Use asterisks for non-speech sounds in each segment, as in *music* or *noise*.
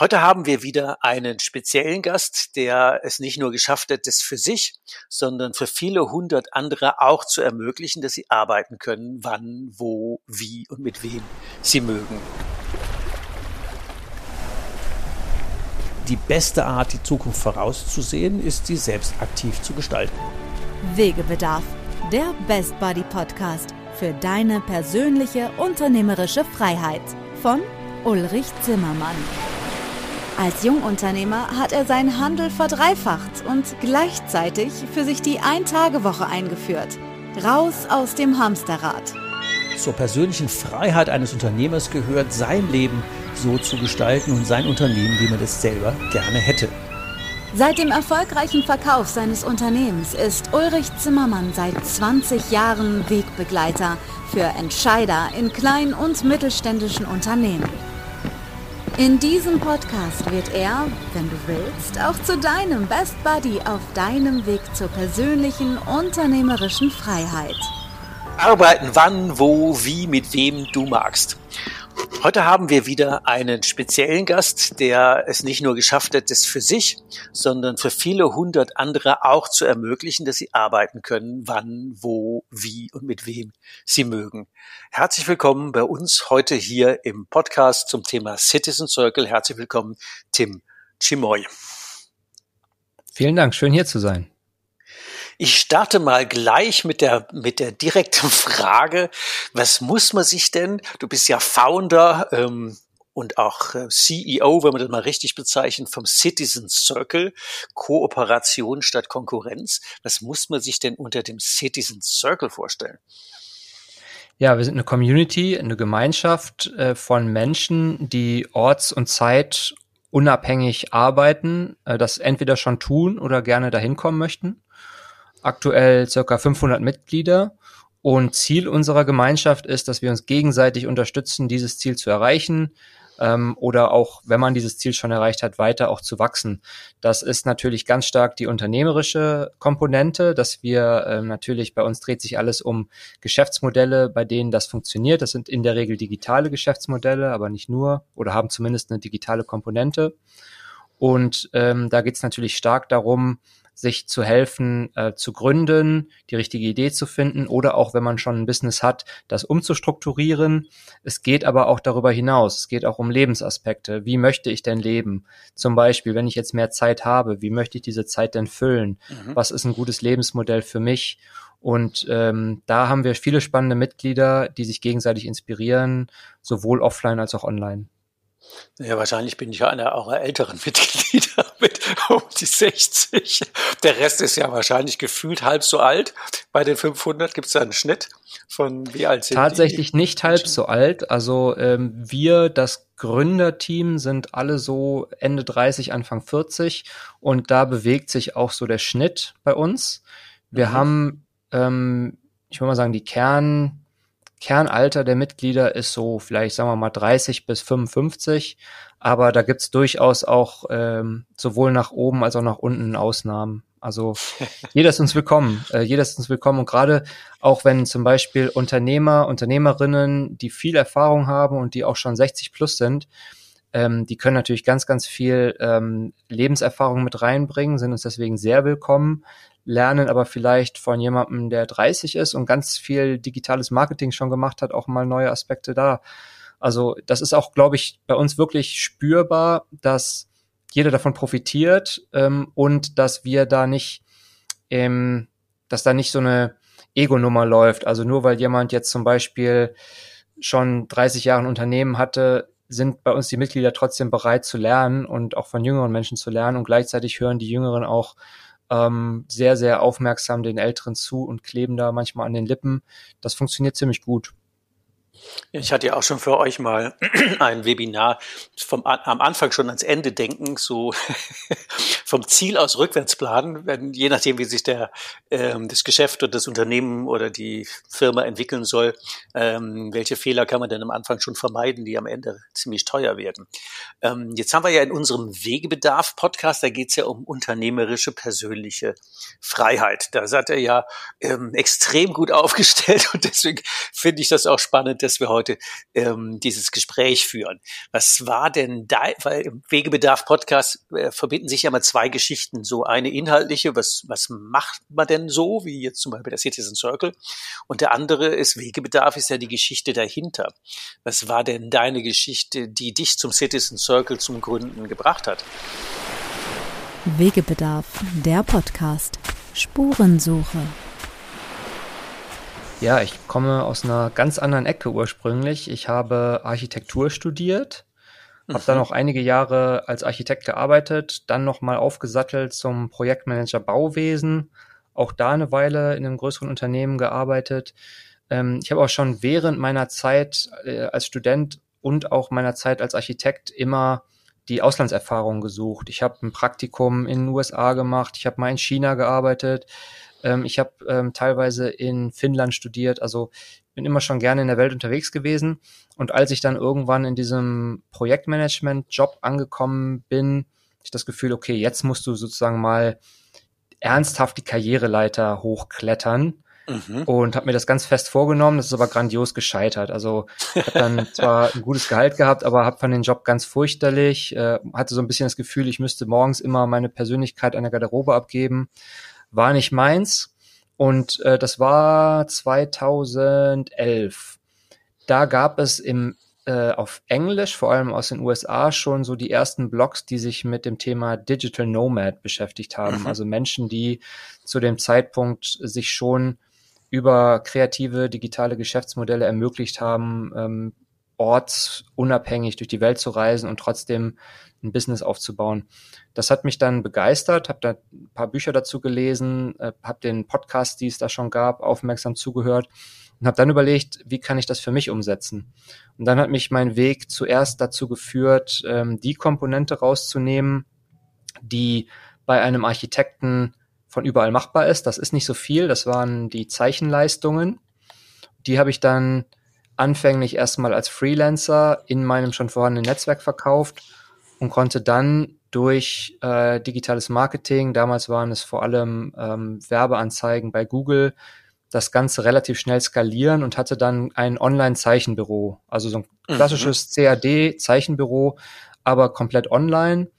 Heute haben wir wieder einen speziellen Gast, der es nicht nur geschafft hat, das für sich, sondern für viele hundert andere auch zu ermöglichen, dass sie arbeiten können, wann, wo, wie und mit wem sie mögen. Die beste Art, die Zukunft vorauszusehen, ist, sie selbst aktiv zu gestalten. Wegebedarf, der Best Buddy Podcast für deine persönliche unternehmerische Freiheit von Ulrich Zimmermann. Als Jungunternehmer hat er seinen Handel verdreifacht und gleichzeitig für sich die Ein-Tage-Woche eingeführt. Raus aus dem Hamsterrad. Zur persönlichen Freiheit eines Unternehmers gehört, sein Leben so zu gestalten und sein Unternehmen, wie man es selber gerne hätte. Seit dem erfolgreichen Verkauf seines Unternehmens ist Ulrich Zimmermann seit 20 Jahren Wegbegleiter für Entscheider in kleinen und mittelständischen Unternehmen. In diesem Podcast wird er, wenn du willst, auch zu deinem Best Buddy auf deinem Weg zur persönlichen unternehmerischen Freiheit. Arbeiten wann, wo, wie, mit wem du magst. Heute haben wir wieder einen speziellen Gast, der es nicht nur geschafft hat, das für sich, sondern für viele hundert andere auch zu ermöglichen, dass sie arbeiten können, wann, wo, wie und mit wem sie mögen. Herzlich willkommen bei uns heute hier im Podcast zum Thema Citizen Circle. Herzlich willkommen, Tim Chimoy. Vielen Dank, schön hier zu sein. Ich starte mal gleich mit der, mit der direkten *laughs* Frage, was muss man sich denn, du bist ja Founder ähm, und auch äh, CEO, wenn man das mal richtig bezeichnet, vom Citizen Circle, Kooperation statt Konkurrenz. Was muss man sich denn unter dem Citizen Circle vorstellen? Ja, wir sind eine Community, eine Gemeinschaft äh, von Menschen, die orts- und Zeit unabhängig arbeiten, äh, das entweder schon tun oder gerne dahin kommen möchten aktuell circa 500 Mitglieder. Und Ziel unserer Gemeinschaft ist, dass wir uns gegenseitig unterstützen, dieses Ziel zu erreichen ähm, oder auch, wenn man dieses Ziel schon erreicht hat, weiter auch zu wachsen. Das ist natürlich ganz stark die unternehmerische Komponente, dass wir ähm, natürlich bei uns dreht sich alles um Geschäftsmodelle, bei denen das funktioniert. Das sind in der Regel digitale Geschäftsmodelle, aber nicht nur oder haben zumindest eine digitale Komponente. Und ähm, da geht es natürlich stark darum, sich zu helfen, äh, zu gründen, die richtige Idee zu finden oder auch, wenn man schon ein Business hat, das umzustrukturieren. Es geht aber auch darüber hinaus. Es geht auch um Lebensaspekte. Wie möchte ich denn leben? Zum Beispiel, wenn ich jetzt mehr Zeit habe, wie möchte ich diese Zeit denn füllen? Mhm. Was ist ein gutes Lebensmodell für mich? Und ähm, da haben wir viele spannende Mitglieder, die sich gegenseitig inspirieren, sowohl offline als auch online. Ja, wahrscheinlich bin ich ja einer eurer älteren *laughs* Mitglieder mit *laughs* um die 60. Der Rest ist ja wahrscheinlich gefühlt halb so alt. Bei den 500 gibt es da einen Schnitt von wie alt sind Tatsächlich die? nicht halb so alt. Also ähm, wir, das Gründerteam, sind alle so Ende 30, Anfang 40 und da bewegt sich auch so der Schnitt bei uns. Wir mhm. haben, ähm, ich würde mal sagen, die Kern Kernalter der Mitglieder ist so vielleicht, sagen wir mal, 30 bis 55. Aber da gibt's durchaus auch ähm, sowohl nach oben als auch nach unten Ausnahmen. Also *laughs* jeder ist uns willkommen. Äh, jeder ist uns willkommen. Und gerade auch wenn zum Beispiel Unternehmer, Unternehmerinnen, die viel Erfahrung haben und die auch schon 60 plus sind, ähm, die können natürlich ganz, ganz viel ähm, Lebenserfahrung mit reinbringen, sind uns deswegen sehr willkommen, lernen aber vielleicht von jemandem, der 30 ist und ganz viel digitales Marketing schon gemacht hat, auch mal neue Aspekte da. Also das ist auch, glaube ich, bei uns wirklich spürbar, dass jeder davon profitiert ähm, und dass wir da nicht, ähm, dass da nicht so eine Ego-Nummer läuft. Also nur weil jemand jetzt zum Beispiel schon 30 Jahre ein Unternehmen hatte, sind bei uns die Mitglieder trotzdem bereit zu lernen und auch von jüngeren Menschen zu lernen und gleichzeitig hören die Jüngeren auch ähm, sehr, sehr aufmerksam den Älteren zu und kleben da manchmal an den Lippen. Das funktioniert ziemlich gut. Ich hatte ja auch schon für euch mal *clears throat* ein Webinar vom, am Anfang schon ans Ende denken, so *laughs* vom Ziel aus rückwärts planen, wenn, je nachdem, wie sich der, ähm, das Geschäft oder das Unternehmen oder die Firma entwickeln soll, ähm, welche Fehler kann man denn am Anfang schon vermeiden, die am Ende ziemlich teuer werden. Ähm, jetzt haben wir ja in unserem Wegebedarf-Podcast, da geht es ja um unternehmerische persönliche Freiheit. Da seid ihr ja ähm, extrem gut aufgestellt *laughs* und deswegen finde ich das auch spannend, dass wir heute ähm, dieses Gespräch führen. Was war denn da, weil im Wegebedarf-Podcast äh, verbinden sich ja mal zwei Geschichten. So eine inhaltliche, was, was macht man denn so, wie jetzt zum Beispiel der Citizen Circle. Und der andere ist Wegebedarf, ist ja die Geschichte dahinter. Was war denn deine Geschichte, die dich zum Citizen Circle zum Gründen gebracht hat? Wegebedarf, der Podcast. Spurensuche. Ja, ich komme aus einer ganz anderen Ecke ursprünglich. Ich habe Architektur studiert, mhm. habe dann auch einige Jahre als Architekt gearbeitet, dann nochmal aufgesattelt zum Projektmanager Bauwesen, auch da eine Weile in einem größeren Unternehmen gearbeitet. Ähm, ich habe auch schon während meiner Zeit äh, als Student und auch meiner Zeit als Architekt immer die Auslandserfahrung gesucht. Ich habe ein Praktikum in den USA gemacht, ich habe mal in China gearbeitet, ähm, ich habe ähm, teilweise in Finnland studiert, also bin immer schon gerne in der Welt unterwegs gewesen. Und als ich dann irgendwann in diesem Projektmanagement-Job angekommen bin, ich das Gefühl, okay, jetzt musst du sozusagen mal ernsthaft die Karriereleiter hochklettern. Mhm. Und habe mir das ganz fest vorgenommen, das ist aber grandios gescheitert. Also ich habe dann *laughs* zwar ein gutes Gehalt gehabt, aber habe von den Job ganz furchterlich, äh, hatte so ein bisschen das Gefühl, ich müsste morgens immer meine Persönlichkeit an der Garderobe abgeben war nicht meins. Und äh, das war 2011. Da gab es im äh, auf Englisch, vor allem aus den USA, schon so die ersten Blogs, die sich mit dem Thema Digital Nomad beschäftigt haben. Mhm. Also Menschen, die zu dem Zeitpunkt sich schon über kreative digitale Geschäftsmodelle ermöglicht haben, ähm, ortsunabhängig durch die Welt zu reisen und trotzdem ein Business aufzubauen. Das hat mich dann begeistert, habe da ein paar Bücher dazu gelesen, äh, habe den Podcast, die es da schon gab, aufmerksam zugehört und habe dann überlegt, wie kann ich das für mich umsetzen. Und dann hat mich mein Weg zuerst dazu geführt, ähm, die Komponente rauszunehmen, die bei einem Architekten von überall machbar ist. Das ist nicht so viel, das waren die Zeichenleistungen. Die habe ich dann anfänglich erstmal als Freelancer in meinem schon vorhandenen Netzwerk verkauft und konnte dann durch äh, digitales Marketing, damals waren es vor allem ähm, Werbeanzeigen bei Google, das Ganze relativ schnell skalieren und hatte dann ein Online-Zeichenbüro, also so ein mhm. klassisches mhm. CAD-Zeichenbüro, aber komplett online.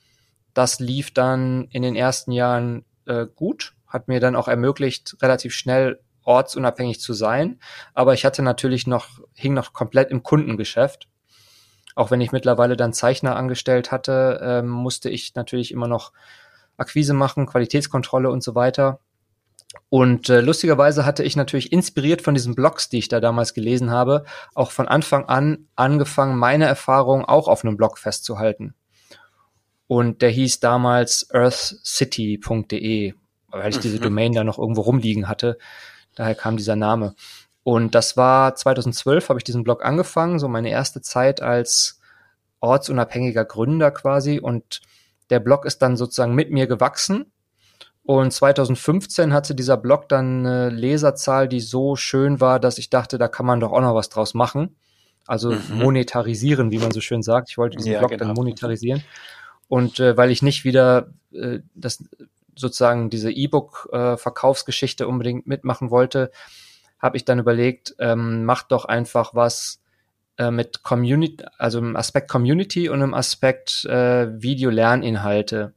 Das lief dann in den ersten Jahren äh, gut, hat mir dann auch ermöglicht, relativ schnell ortsunabhängig zu sein. Aber ich hatte natürlich noch, hing noch komplett im Kundengeschäft auch wenn ich mittlerweile dann Zeichner angestellt hatte, ähm, musste ich natürlich immer noch Akquise machen, Qualitätskontrolle und so weiter. Und äh, lustigerweise hatte ich natürlich inspiriert von diesen Blogs, die ich da damals gelesen habe, auch von Anfang an angefangen, meine Erfahrungen auch auf einem Blog festzuhalten. Und der hieß damals earthcity.de, weil ich diese mhm. Domain da noch irgendwo rumliegen hatte. Daher kam dieser Name. Und das war 2012 habe ich diesen Blog angefangen, so meine erste Zeit als ortsunabhängiger Gründer quasi. Und der Blog ist dann sozusagen mit mir gewachsen. Und 2015 hatte dieser Blog dann eine Leserzahl, die so schön war, dass ich dachte, da kann man doch auch noch was draus machen. Also mhm. monetarisieren, wie man so schön sagt. Ich wollte diesen ja, Blog genau. dann monetarisieren. Und äh, weil ich nicht wieder äh, das sozusagen diese E-Book-Verkaufsgeschichte äh, unbedingt mitmachen wollte, habe ich dann überlegt, ähm, mach doch einfach was äh, mit Community, also im Aspekt Community und im Aspekt äh, Video-Lerninhalte.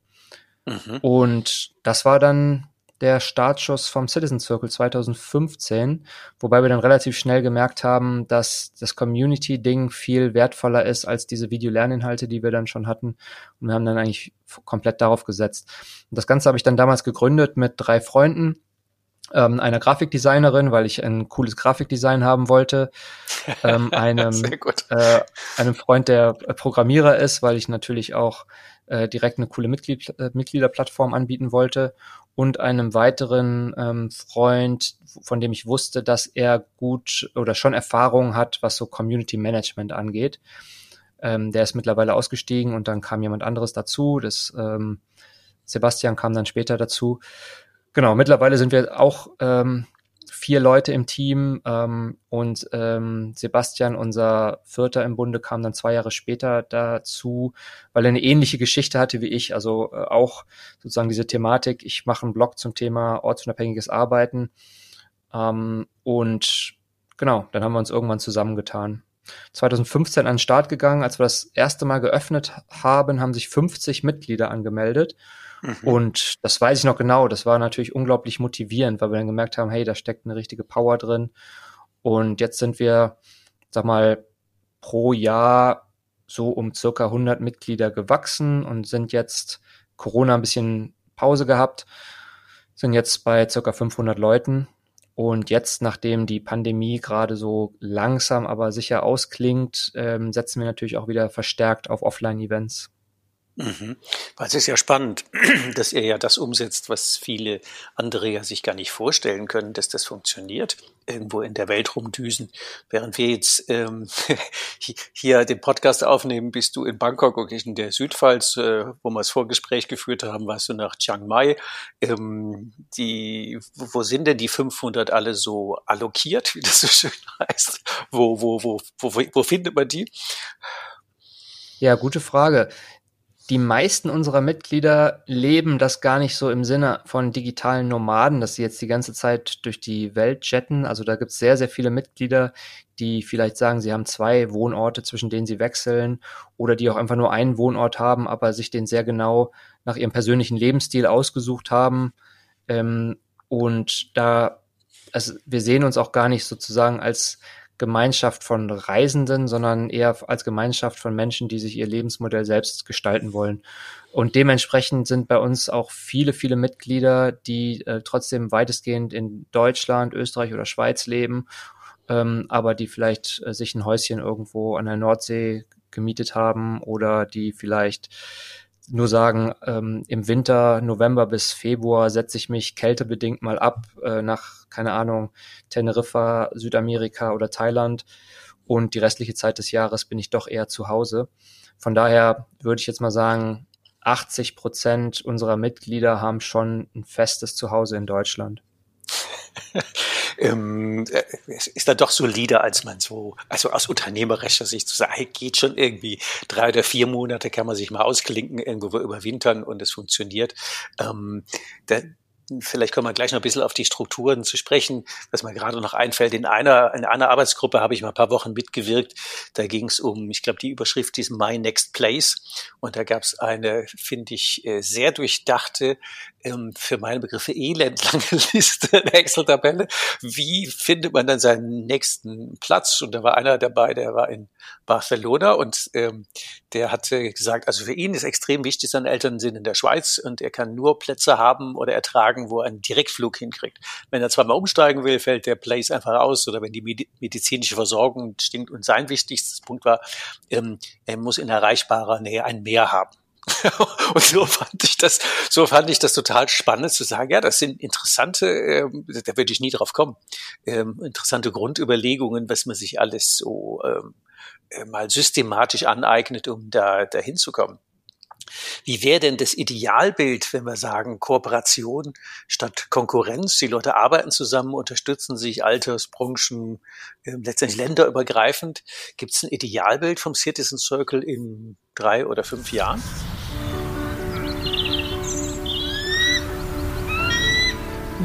Mhm. Und das war dann der Startschuss vom Citizen Circle 2015, wobei wir dann relativ schnell gemerkt haben, dass das Community-Ding viel wertvoller ist als diese Video-Lerninhalte, die wir dann schon hatten. Und wir haben dann eigentlich komplett darauf gesetzt. Und das Ganze habe ich dann damals gegründet mit drei Freunden ähm, einer Grafikdesignerin, weil ich ein cooles Grafikdesign haben wollte, *laughs* ähm, einem, äh, einem Freund, der Programmierer ist, weil ich natürlich auch äh, direkt eine coole Mitglied, äh, Mitgliederplattform anbieten wollte und einem weiteren ähm, Freund, von dem ich wusste, dass er gut oder schon Erfahrung hat, was so Community Management angeht. Ähm, der ist mittlerweile ausgestiegen und dann kam jemand anderes dazu. Das ähm, Sebastian kam dann später dazu. Genau, mittlerweile sind wir auch ähm, vier Leute im Team ähm, und ähm, Sebastian, unser Vierter im Bunde, kam dann zwei Jahre später dazu, weil er eine ähnliche Geschichte hatte wie ich. Also äh, auch sozusagen diese Thematik, ich mache einen Blog zum Thema ortsunabhängiges Arbeiten. Ähm, und genau, dann haben wir uns irgendwann zusammengetan. 2015 an den Start gegangen, als wir das erste Mal geöffnet haben, haben sich 50 Mitglieder angemeldet. Mhm. Und das weiß ich noch genau. Das war natürlich unglaublich motivierend, weil wir dann gemerkt haben, hey, da steckt eine richtige Power drin. Und jetzt sind wir, sag mal, pro Jahr so um circa 100 Mitglieder gewachsen und sind jetzt Corona ein bisschen Pause gehabt, sind jetzt bei circa 500 Leuten. Und jetzt, nachdem die Pandemie gerade so langsam, aber sicher ausklingt, ähm, setzen wir natürlich auch wieder verstärkt auf Offline-Events. Mhm. Weil es ist ja spannend, *clears throat* dass ihr ja das umsetzt, was viele andere ja sich gar nicht vorstellen können, dass das funktioniert, irgendwo in der Welt rumdüsen. Während wir jetzt ähm, *laughs* hier den Podcast aufnehmen, bist du in Bangkok und in der Südpfalz, äh, wo wir das Vorgespräch geführt haben, warst du nach Chiang Mai. Ähm, die, wo sind denn die 500 alle so allokiert, wie das so schön *laughs* heißt? Wo, wo, wo, wo, wo findet man die? Ja, gute Frage die meisten unserer Mitglieder leben das gar nicht so im Sinne von digitalen Nomaden, dass sie jetzt die ganze Zeit durch die Welt chatten. Also da gibt es sehr, sehr viele Mitglieder, die vielleicht sagen, sie haben zwei Wohnorte, zwischen denen sie wechseln oder die auch einfach nur einen Wohnort haben, aber sich den sehr genau nach ihrem persönlichen Lebensstil ausgesucht haben. Ähm, und da, also wir sehen uns auch gar nicht sozusagen als Gemeinschaft von Reisenden, sondern eher als Gemeinschaft von Menschen, die sich ihr Lebensmodell selbst gestalten wollen. Und dementsprechend sind bei uns auch viele, viele Mitglieder, die äh, trotzdem weitestgehend in Deutschland, Österreich oder Schweiz leben, ähm, aber die vielleicht äh, sich ein Häuschen irgendwo an der Nordsee gemietet haben oder die vielleicht nur sagen, ähm, im Winter, November bis Februar setze ich mich kältebedingt mal ab äh, nach, keine Ahnung, Teneriffa, Südamerika oder Thailand und die restliche Zeit des Jahres bin ich doch eher zu Hause. Von daher würde ich jetzt mal sagen, 80 Prozent unserer Mitglieder haben schon ein festes Zuhause in Deutschland. *laughs* ähm, äh, es ist dann doch solider, als man so, also aus unternehmerischer Sicht zu sagen, geht schon irgendwie drei oder vier Monate kann man sich mal ausklinken, irgendwo überwintern und es funktioniert. Ähm, da, Vielleicht kommen wir gleich noch ein bisschen auf die Strukturen zu sprechen, was mir gerade noch einfällt. In einer, in einer Arbeitsgruppe habe ich mal ein paar Wochen mitgewirkt. Da ging es um, ich glaube, die Überschrift ist My Next Place. Und da gab es eine, finde ich, äh, sehr durchdachte ähm, für meine Begriffe elendlange *laughs* Liste, eine Excel-Tabelle. Wie findet man dann seinen nächsten Platz? Und da war einer dabei, der war in Barcelona und ähm, der hatte gesagt, also für ihn ist extrem wichtig, seine Eltern sind in der Schweiz und er kann nur Plätze haben oder ertragen, wo er einen Direktflug hinkriegt. Wenn er zweimal umsteigen will, fällt der Place einfach aus oder wenn die medizinische Versorgung stinkt. Und sein wichtigstes Punkt war, ähm, er muss in erreichbarer Nähe ein Meer haben. *laughs* und so fand ich das, so fand ich das total spannend zu sagen, ja, das sind interessante, ähm, da würde ich nie drauf kommen, ähm, interessante Grundüberlegungen, was man sich alles so ähm, äh, mal systematisch aneignet, um da dahin zu kommen. Wie wäre denn das Idealbild, wenn wir sagen Kooperation statt Konkurrenz? Die Leute arbeiten zusammen, unterstützen sich, Altersbranchen, äh, letztendlich länderübergreifend. Gibt es ein Idealbild vom Citizen Circle in drei oder fünf Jahren?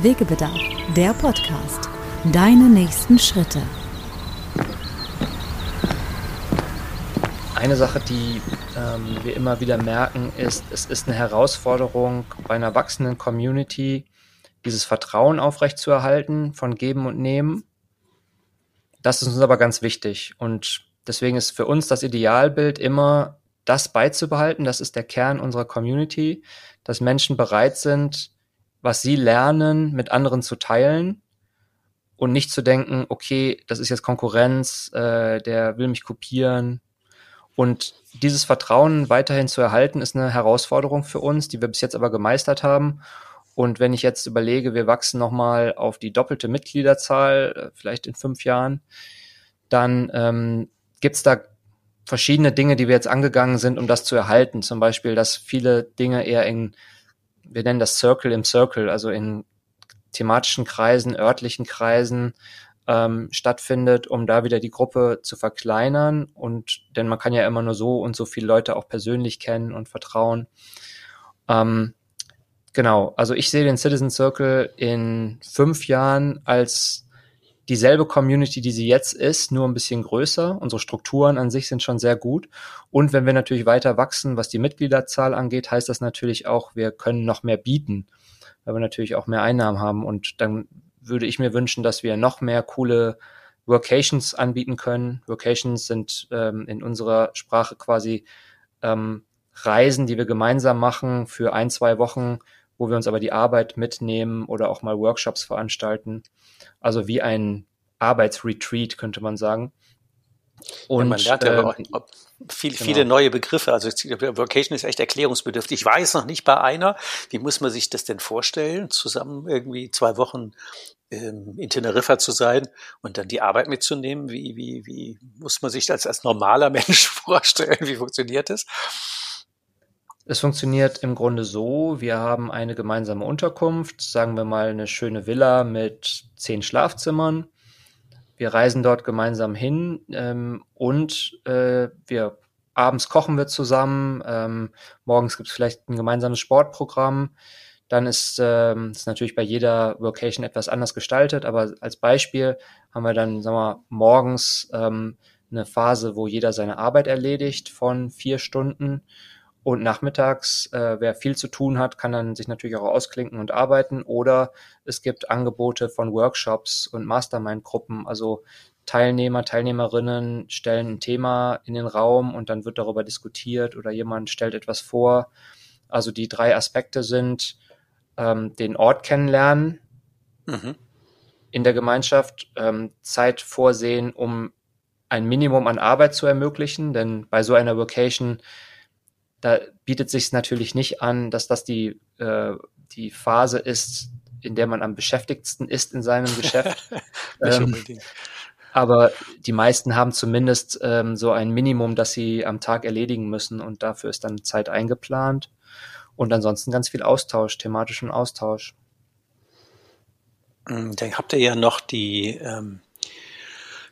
Wegebedarf, der Podcast. Deine nächsten Schritte. Eine Sache, die ähm, wir immer wieder merken, ist, es ist eine Herausforderung bei einer wachsenden Community, dieses Vertrauen aufrechtzuerhalten von Geben und Nehmen. Das ist uns aber ganz wichtig. Und deswegen ist für uns das Idealbild immer, das beizubehalten. Das ist der Kern unserer Community, dass Menschen bereit sind, was sie lernen, mit anderen zu teilen und nicht zu denken, okay, das ist jetzt Konkurrenz, äh, der will mich kopieren, und dieses Vertrauen weiterhin zu erhalten, ist eine Herausforderung für uns, die wir bis jetzt aber gemeistert haben. Und wenn ich jetzt überlege, wir wachsen nochmal auf die doppelte Mitgliederzahl, äh, vielleicht in fünf Jahren, dann ähm, gibt es da verschiedene Dinge, die wir jetzt angegangen sind, um das zu erhalten. Zum Beispiel, dass viele Dinge eher in wir nennen das Circle im Circle, also in thematischen Kreisen, örtlichen Kreisen ähm, stattfindet, um da wieder die Gruppe zu verkleinern. Und denn man kann ja immer nur so und so viele Leute auch persönlich kennen und vertrauen. Ähm, genau, also ich sehe den Citizen Circle in fünf Jahren als dieselbe Community, die sie jetzt ist, nur ein bisschen größer. Unsere Strukturen an sich sind schon sehr gut. Und wenn wir natürlich weiter wachsen, was die Mitgliederzahl angeht, heißt das natürlich auch, wir können noch mehr bieten, weil wir natürlich auch mehr Einnahmen haben. Und dann würde ich mir wünschen, dass wir noch mehr coole Workations anbieten können. Workations sind ähm, in unserer Sprache quasi ähm, Reisen, die wir gemeinsam machen für ein, zwei Wochen, wo wir uns aber die Arbeit mitnehmen oder auch mal Workshops veranstalten. Also wie ein Arbeitsretreat, könnte man sagen. Und, ja, man lernt ja äh, auch viel, genau. viele neue Begriffe. Also Vocation ist echt erklärungsbedürftig. Ich weiß noch nicht bei einer, wie muss man sich das denn vorstellen, zusammen irgendwie zwei Wochen ähm, in Teneriffa zu sein und dann die Arbeit mitzunehmen? Wie, wie, wie muss man sich das als normaler *laughs* Mensch vorstellen? Wie funktioniert das? Es funktioniert im Grunde so, wir haben eine gemeinsame Unterkunft, sagen wir mal eine schöne Villa mit zehn Schlafzimmern. Wir reisen dort gemeinsam hin ähm, und äh, wir abends kochen wir zusammen, ähm, morgens gibt es vielleicht ein gemeinsames Sportprogramm. Dann ist es ähm, natürlich bei jeder Vocation etwas anders gestaltet, aber als Beispiel haben wir dann, sagen wir, morgens ähm, eine Phase, wo jeder seine Arbeit erledigt von vier Stunden und nachmittags, äh, wer viel zu tun hat, kann dann sich natürlich auch ausklinken und arbeiten. Oder es gibt Angebote von Workshops und Mastermind-Gruppen. Also Teilnehmer, Teilnehmerinnen stellen ein Thema in den Raum und dann wird darüber diskutiert oder jemand stellt etwas vor. Also die drei Aspekte sind ähm, den Ort kennenlernen mhm. in der Gemeinschaft, ähm, Zeit vorsehen, um ein Minimum an Arbeit zu ermöglichen, denn bei so einer Vocation da bietet sich natürlich nicht an, dass das die, äh, die Phase ist, in der man am beschäftigtsten ist in seinem Geschäft. *laughs* ähm, aber die meisten haben zumindest ähm, so ein Minimum, das sie am Tag erledigen müssen und dafür ist dann Zeit eingeplant. Und ansonsten ganz viel Austausch, thematischen Austausch. Hm, dann habt ihr ja noch die ähm,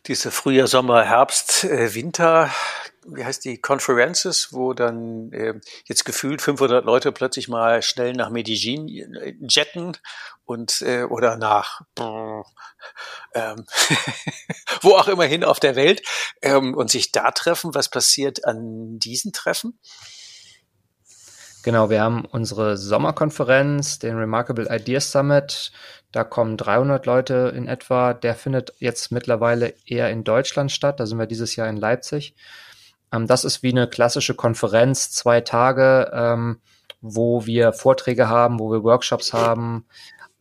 diese Frühjahr, Sommer, Herbst, äh, Winter wie heißt die, Conferences, wo dann äh, jetzt gefühlt 500 Leute plötzlich mal schnell nach Medellin äh, jetten und äh, oder nach ähm, *laughs* wo auch immer hin auf der Welt ähm, und sich da treffen. Was passiert an diesen Treffen? Genau, wir haben unsere Sommerkonferenz, den Remarkable Ideas Summit. Da kommen 300 Leute in etwa. Der findet jetzt mittlerweile eher in Deutschland statt. Da sind wir dieses Jahr in Leipzig. Ähm, das ist wie eine klassische Konferenz, zwei Tage, ähm, wo wir Vorträge haben, wo wir Workshops haben.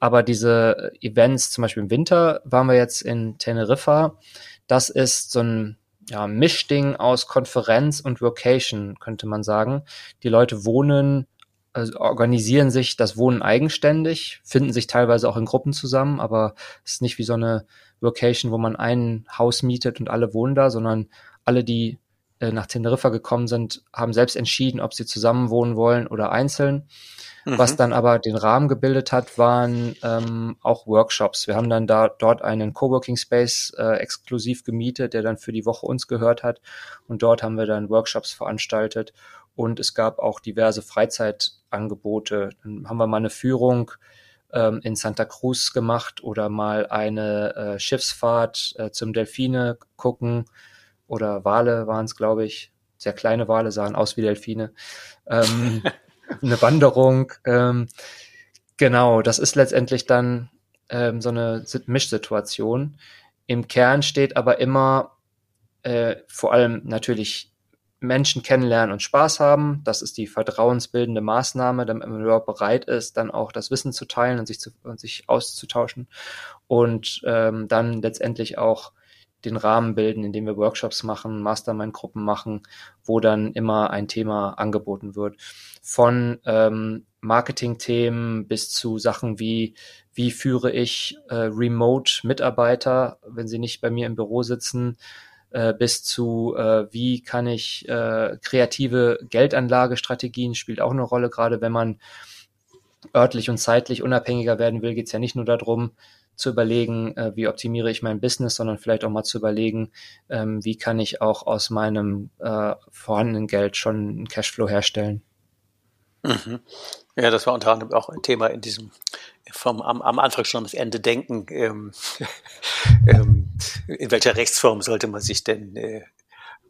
Aber diese Events, zum Beispiel im Winter waren wir jetzt in Teneriffa. Das ist so ein ja, Mischding aus Konferenz und Vocation, könnte man sagen. Die Leute wohnen, also organisieren sich das Wohnen eigenständig, finden sich teilweise auch in Gruppen zusammen, aber es ist nicht wie so eine Vocation, wo man ein Haus mietet und alle wohnen da, sondern alle, die äh, nach Teneriffa gekommen sind, haben selbst entschieden, ob sie zusammen wohnen wollen oder einzeln. Mhm. Was dann aber den Rahmen gebildet hat, waren ähm, auch Workshops. Wir haben dann da dort einen Coworking Space äh, exklusiv gemietet, der dann für die Woche uns gehört hat. Und dort haben wir dann Workshops veranstaltet. Und es gab auch diverse Freizeitangebote. Dann haben wir mal eine Führung ähm, in Santa Cruz gemacht oder mal eine äh, Schiffsfahrt äh, zum Delfine gucken oder Wale waren es, glaube ich. Sehr kleine Wale sahen aus wie Delfine. Ähm, *laughs* eine Wanderung. Ähm, genau, das ist letztendlich dann ähm, so eine Mischsituation. Im Kern steht aber immer äh, vor allem natürlich Menschen kennenlernen und Spaß haben. Das ist die vertrauensbildende Maßnahme, damit man überhaupt bereit ist, dann auch das Wissen zu teilen und sich, zu, und sich auszutauschen. Und ähm, dann letztendlich auch den Rahmen bilden, indem wir Workshops machen, Mastermind-Gruppen machen, wo dann immer ein Thema angeboten wird. Von ähm, Marketing-Themen bis zu Sachen wie, wie führe ich äh, Remote-Mitarbeiter, wenn sie nicht bei mir im Büro sitzen, äh, bis zu, äh, wie kann ich äh, kreative Geldanlagestrategien spielt auch eine Rolle, gerade wenn man örtlich und zeitlich unabhängiger werden will, geht es ja nicht nur darum, zu überlegen, äh, wie optimiere ich mein Business, sondern vielleicht auch mal zu überlegen, ähm, wie kann ich auch aus meinem äh, vorhandenen Geld schon einen Cashflow herstellen. Mhm. Ja, das war unter anderem auch ein Thema in diesem vom am, am Anfang schon ums Ende denken. Ähm, *laughs* ähm, in welcher Rechtsform sollte man sich denn äh,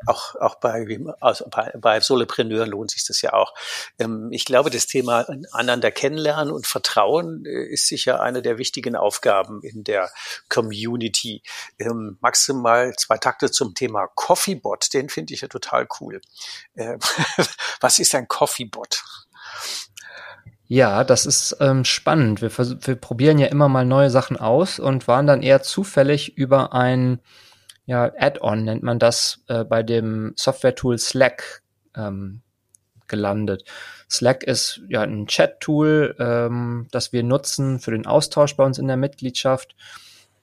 auch, auch bei, also bei, bei Solopreneuren lohnt sich das ja auch. Ähm, ich glaube, das Thema einander kennenlernen und Vertrauen äh, ist sicher eine der wichtigen Aufgaben in der Community. Ähm, maximal zwei Takte zum Thema Coffeebot, den finde ich ja total cool. Äh, *laughs* was ist ein Coffeebot? Ja, das ist ähm, spannend. Wir, wir probieren ja immer mal neue Sachen aus und waren dann eher zufällig über ein ja, Add-on nennt man das, äh, bei dem Software-Tool Slack ähm, gelandet. Slack ist ja ein Chat-Tool, ähm, das wir nutzen für den Austausch bei uns in der Mitgliedschaft.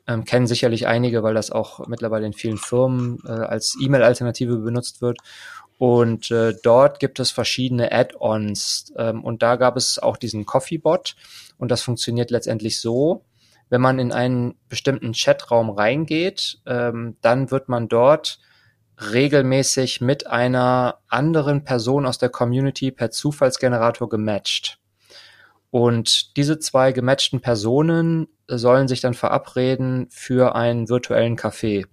Ähm, kennen sicherlich einige, weil das auch mittlerweile in vielen Firmen äh, als E-Mail-Alternative benutzt wird. Und äh, dort gibt es verschiedene Add-ons. Ähm, und da gab es auch diesen Coffee-Bot. Und das funktioniert letztendlich so, wenn man in einen bestimmten Chatraum reingeht, ähm, dann wird man dort regelmäßig mit einer anderen Person aus der Community per Zufallsgenerator gematcht. Und diese zwei gematchten Personen sollen sich dann verabreden für einen virtuellen Café.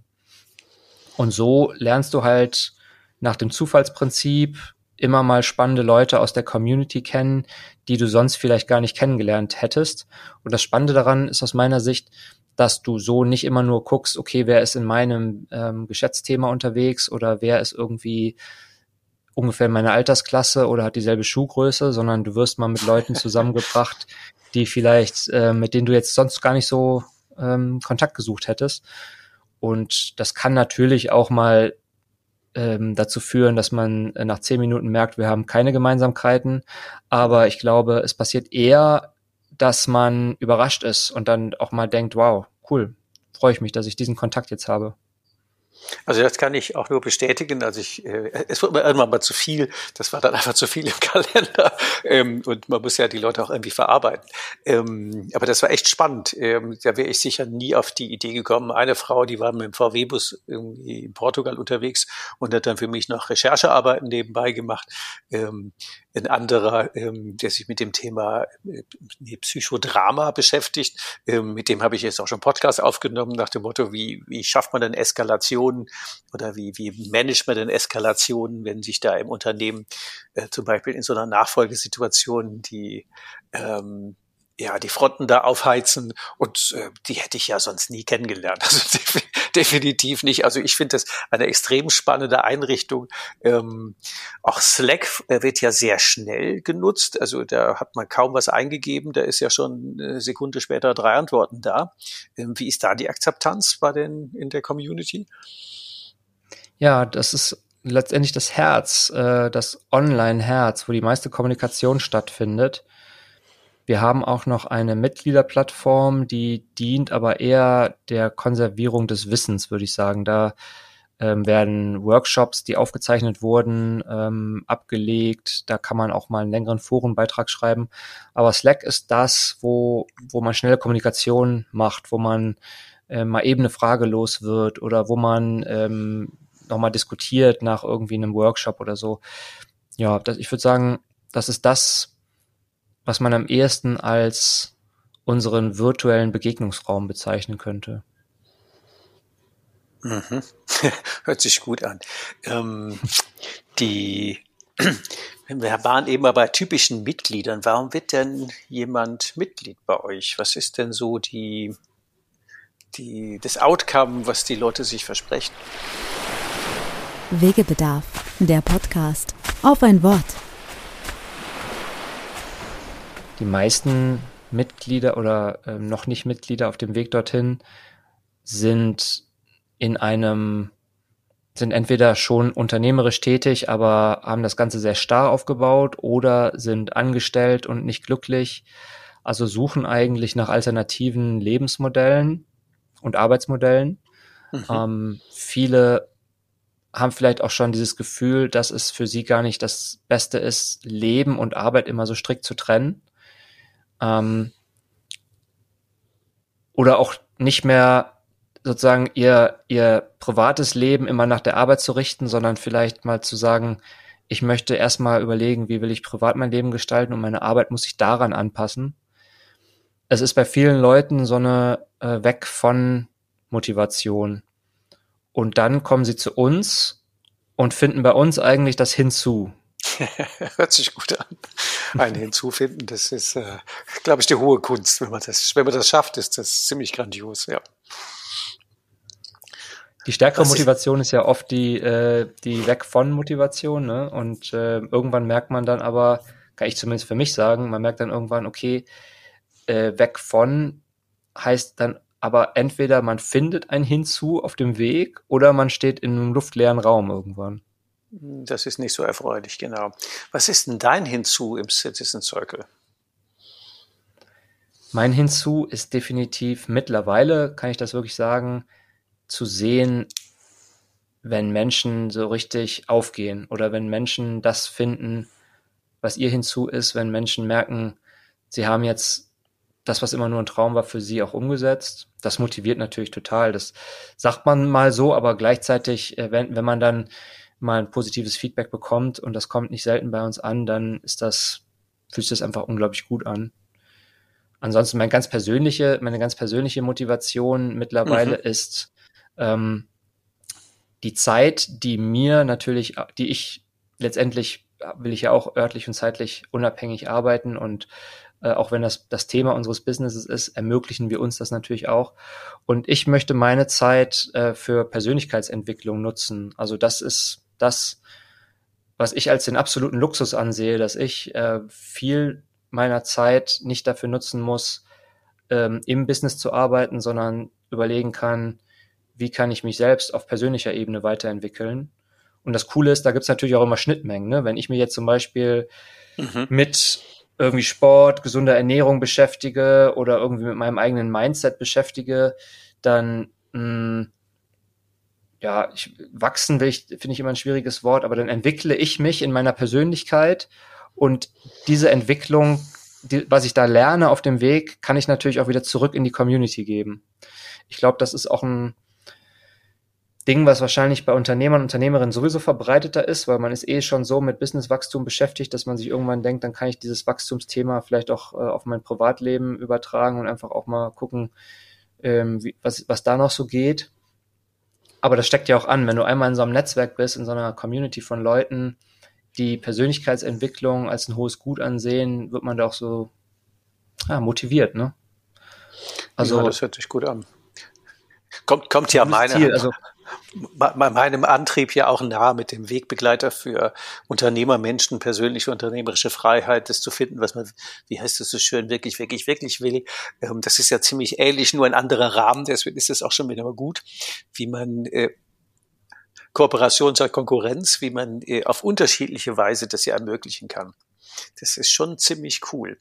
Und so lernst du halt nach dem Zufallsprinzip immer mal spannende Leute aus der Community kennen, die du sonst vielleicht gar nicht kennengelernt hättest. Und das Spannende daran ist aus meiner Sicht, dass du so nicht immer nur guckst, okay, wer ist in meinem ähm, Geschäftsthema unterwegs oder wer ist irgendwie ungefähr in meiner Altersklasse oder hat dieselbe Schuhgröße, sondern du wirst mal mit Leuten *laughs* zusammengebracht, die vielleicht, äh, mit denen du jetzt sonst gar nicht so ähm, Kontakt gesucht hättest. Und das kann natürlich auch mal ähm, dazu führen, dass man äh, nach zehn Minuten merkt, wir haben keine Gemeinsamkeiten. Aber ich glaube, es passiert eher, dass man überrascht ist und dann auch mal denkt, wow, cool, freue ich mich, dass ich diesen Kontakt jetzt habe. Also das kann ich auch nur bestätigen. Also ich, äh, es wird mir irgendwann mal zu viel. Das war dann einfach zu viel im *laughs* Kalender. Ähm, und man muss ja die Leute auch irgendwie verarbeiten. Ähm, aber das war echt spannend. Ähm, da wäre ich sicher nie auf die Idee gekommen. Eine Frau, die war mit dem VW-Bus irgendwie in Portugal unterwegs und hat dann für mich noch Recherchearbeiten nebenbei gemacht. Ähm, ein anderer, ähm, der sich mit dem Thema äh, Psychodrama beschäftigt. Ähm, mit dem habe ich jetzt auch schon Podcast aufgenommen nach dem Motto, wie, wie schafft man denn Eskalationen oder wie, wie managt man denn Eskalationen, wenn sich da im Unternehmen äh, zum Beispiel in so einer Nachfolgesituation die ähm, ja, die Fronten da aufheizen und äh, die hätte ich ja sonst nie kennengelernt. *laughs* Also *laughs* definitiv nicht. Also ich finde das eine extrem spannende Einrichtung. Ähm, auch Slack wird ja sehr schnell genutzt. Also da hat man kaum was eingegeben. Da ist ja schon eine Sekunde später drei Antworten da. Ähm, wie ist da die Akzeptanz bei den in der Community? Ja, das ist letztendlich das Herz, äh, das Online-Herz, wo die meiste Kommunikation stattfindet. Wir haben auch noch eine Mitgliederplattform, die dient aber eher der Konservierung des Wissens, würde ich sagen. Da ähm, werden Workshops, die aufgezeichnet wurden, ähm, abgelegt. Da kann man auch mal einen längeren Forenbeitrag schreiben. Aber Slack ist das, wo, wo man schnelle Kommunikation macht, wo man äh, mal eben eine Frage los wird oder wo man ähm, nochmal diskutiert nach irgendwie einem Workshop oder so. Ja, das, ich würde sagen, das ist das, was man am ehesten als unseren virtuellen Begegnungsraum bezeichnen könnte. Mhm. *laughs* Hört sich gut an. Ähm, die, *clears throat* wir waren eben mal bei typischen Mitgliedern. Warum wird denn jemand Mitglied bei euch? Was ist denn so die, die, das Outcome, was die Leute sich versprechen? Wegebedarf, der Podcast. Auf ein Wort. Die meisten Mitglieder oder äh, noch nicht Mitglieder auf dem Weg dorthin sind in einem, sind entweder schon unternehmerisch tätig, aber haben das Ganze sehr starr aufgebaut oder sind angestellt und nicht glücklich. Also suchen eigentlich nach alternativen Lebensmodellen und Arbeitsmodellen. Mhm. Ähm, viele haben vielleicht auch schon dieses Gefühl, dass es für sie gar nicht das Beste ist, Leben und Arbeit immer so strikt zu trennen Ähm, oder auch nicht mehr sozusagen ihr, ihr privates Leben immer nach der Arbeit zu richten, sondern vielleicht mal zu sagen, ich möchte erstmal überlegen, wie will ich privat mein Leben gestalten und meine Arbeit muss sich daran anpassen. Es ist bei vielen Leuten so eine äh, weg von Motivation. Und dann kommen sie zu uns und finden bei uns eigentlich das Hinzu. *laughs* Hört sich gut an. Ein Hinzufinden, das ist, äh, glaube ich, die hohe Kunst. Wenn man das, wenn man das schafft, ist das ziemlich grandios, ja. Die stärkere Was Motivation ist ja oft die, äh, die Weg von Motivation, ne? Und äh, irgendwann merkt man dann aber, kann ich zumindest für mich sagen, man merkt dann irgendwann, okay, äh, weg von heißt dann aber entweder man findet ein Hinzu auf dem Weg oder man steht in einem luftleeren Raum irgendwann. Das ist nicht so erfreulich, genau. Was ist denn dein Hinzu im Citizen Circle? Mein Hinzu ist definitiv mittlerweile, kann ich das wirklich sagen, zu sehen, wenn Menschen so richtig aufgehen oder wenn Menschen das finden, was ihr hinzu ist, wenn Menschen merken, sie haben jetzt das, was immer nur ein Traum war, für sie auch umgesetzt. Das motiviert natürlich total. Das sagt man mal so, aber gleichzeitig, äh, wenn, wenn man dann mal ein positives Feedback bekommt und das kommt nicht selten bei uns an, dann ist das, fühlt sich das einfach unglaublich gut an. Ansonsten meine ganz persönliche, meine ganz persönliche Motivation mittlerweile mhm. ist, ähm, die Zeit, die mir natürlich, die ich letztendlich will ich ja auch örtlich und zeitlich unabhängig arbeiten und äh, auch wenn das das Thema unseres Businesses ist, ermöglichen wir uns das natürlich auch. Und ich möchte meine Zeit äh, für Persönlichkeitsentwicklung nutzen. Also das ist das, was ich als den absoluten Luxus ansehe, dass ich äh, viel meiner Zeit nicht dafür nutzen muss, ähm, im Business zu arbeiten, sondern überlegen kann, wie kann ich mich selbst auf persönlicher Ebene weiterentwickeln. Und das Coole ist, da gibt's natürlich auch immer Schnittmengen. Ne? Wenn ich mich jetzt zum Beispiel mhm. mit irgendwie Sport, gesunder Ernährung beschäftige oder irgendwie mit meinem eigenen Mindset beschäftige, dann mh, hm, ja, ich, wachsen will ich, finde ich immer ein schwieriges Wort, aber dann entwickle ich mich in meiner Persönlichkeit und diese Entwicklung, die, was ich da lerne auf dem Weg, kann ich natürlich auch wieder zurück in die Community geben. Ich glaube, das ist auch ein, Ding, was wahrscheinlich bei Unternehmern und Unternehmerinnen sowieso verbreiteter ist, weil man ist eh schon so mit Businesswachstum beschäftigt, dass man sich irgendwann denkt, dann kann ich dieses Wachstumsthema vielleicht auch äh, auf mein Privatleben übertragen und einfach auch mal gucken, ähm, wie, was, was da noch so geht. Aber das steckt ja auch an, wenn du einmal in so einem Netzwerk bist, in so einer Community von Leuten, die Persönlichkeitsentwicklung als ein hohes Gut ansehen, wird man da auch so ja, motiviert, ne? Also ja, das hört sich gut an. Kommt, kommt ja meine, Ziel, also, meinem Antrieb ja auch nahe mit dem Wegbegleiter für Unternehmer, Menschen, persönliche unternehmerische Freiheit, das zu finden, was man, wie heißt das so schön, wirklich, wirklich, wirklich will. Ähm, das ist ja ziemlich ähnlich, nur ein anderer Rahmen, deswegen ist es auch schon wieder mal gut, wie man äh, Kooperation zur Konkurrenz, wie man äh, auf unterschiedliche Weise das ja ermöglichen kann. Das ist schon ziemlich cool.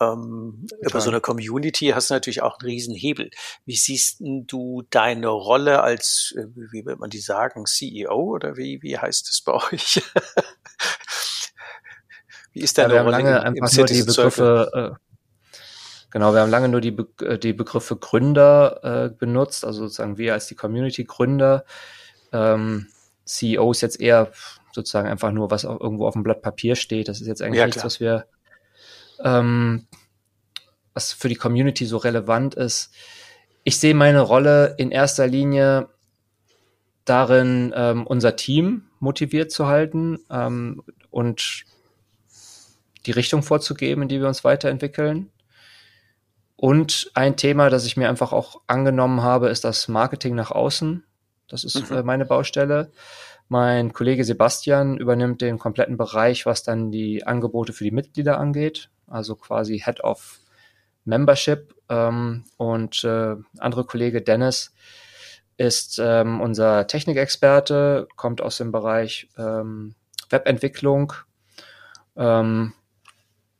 Ähm, über so eine Community hast du natürlich auch einen riesen Hebel. Wie siehst du deine Rolle als, äh, wie wird man die sagen, CEO oder wie, wie heißt es bei *laughs* euch? wie ist deine ja, wir Rolle? Haben lange im, einfach im nur die Begriffe, äh, genau, wir haben lange nur die, Be äh, die Begriffe Gründer äh, benutzt, also sozusagen wir als die Community Gründer. Ähm, CEO ist jetzt eher sozusagen einfach nur, was auch irgendwo auf dem Blatt Papier steht. Das ist jetzt eigentlich ja, nichts, was wir, ähm, was für die Community so relevant ist. Ich sehe meine Rolle in erster Linie darin, ähm, unser Team motiviert zu halten ähm, und die Richtung vorzugeben, in die wir uns weiterentwickeln. Und ein Thema, das ich mir einfach auch angenommen habe, ist das Marketing nach außen. Das ist mhm. äh, meine Baustelle. Mein Kollege Sebastian übernimmt den kompletten Bereich, was dann die Angebote für die Mitglieder angeht, also quasi Head of Membership. Ähm, und äh, andere Kollege Dennis ist ähm, unser Technikexperte, kommt aus dem Bereich ähm, Webentwicklung. Ähm,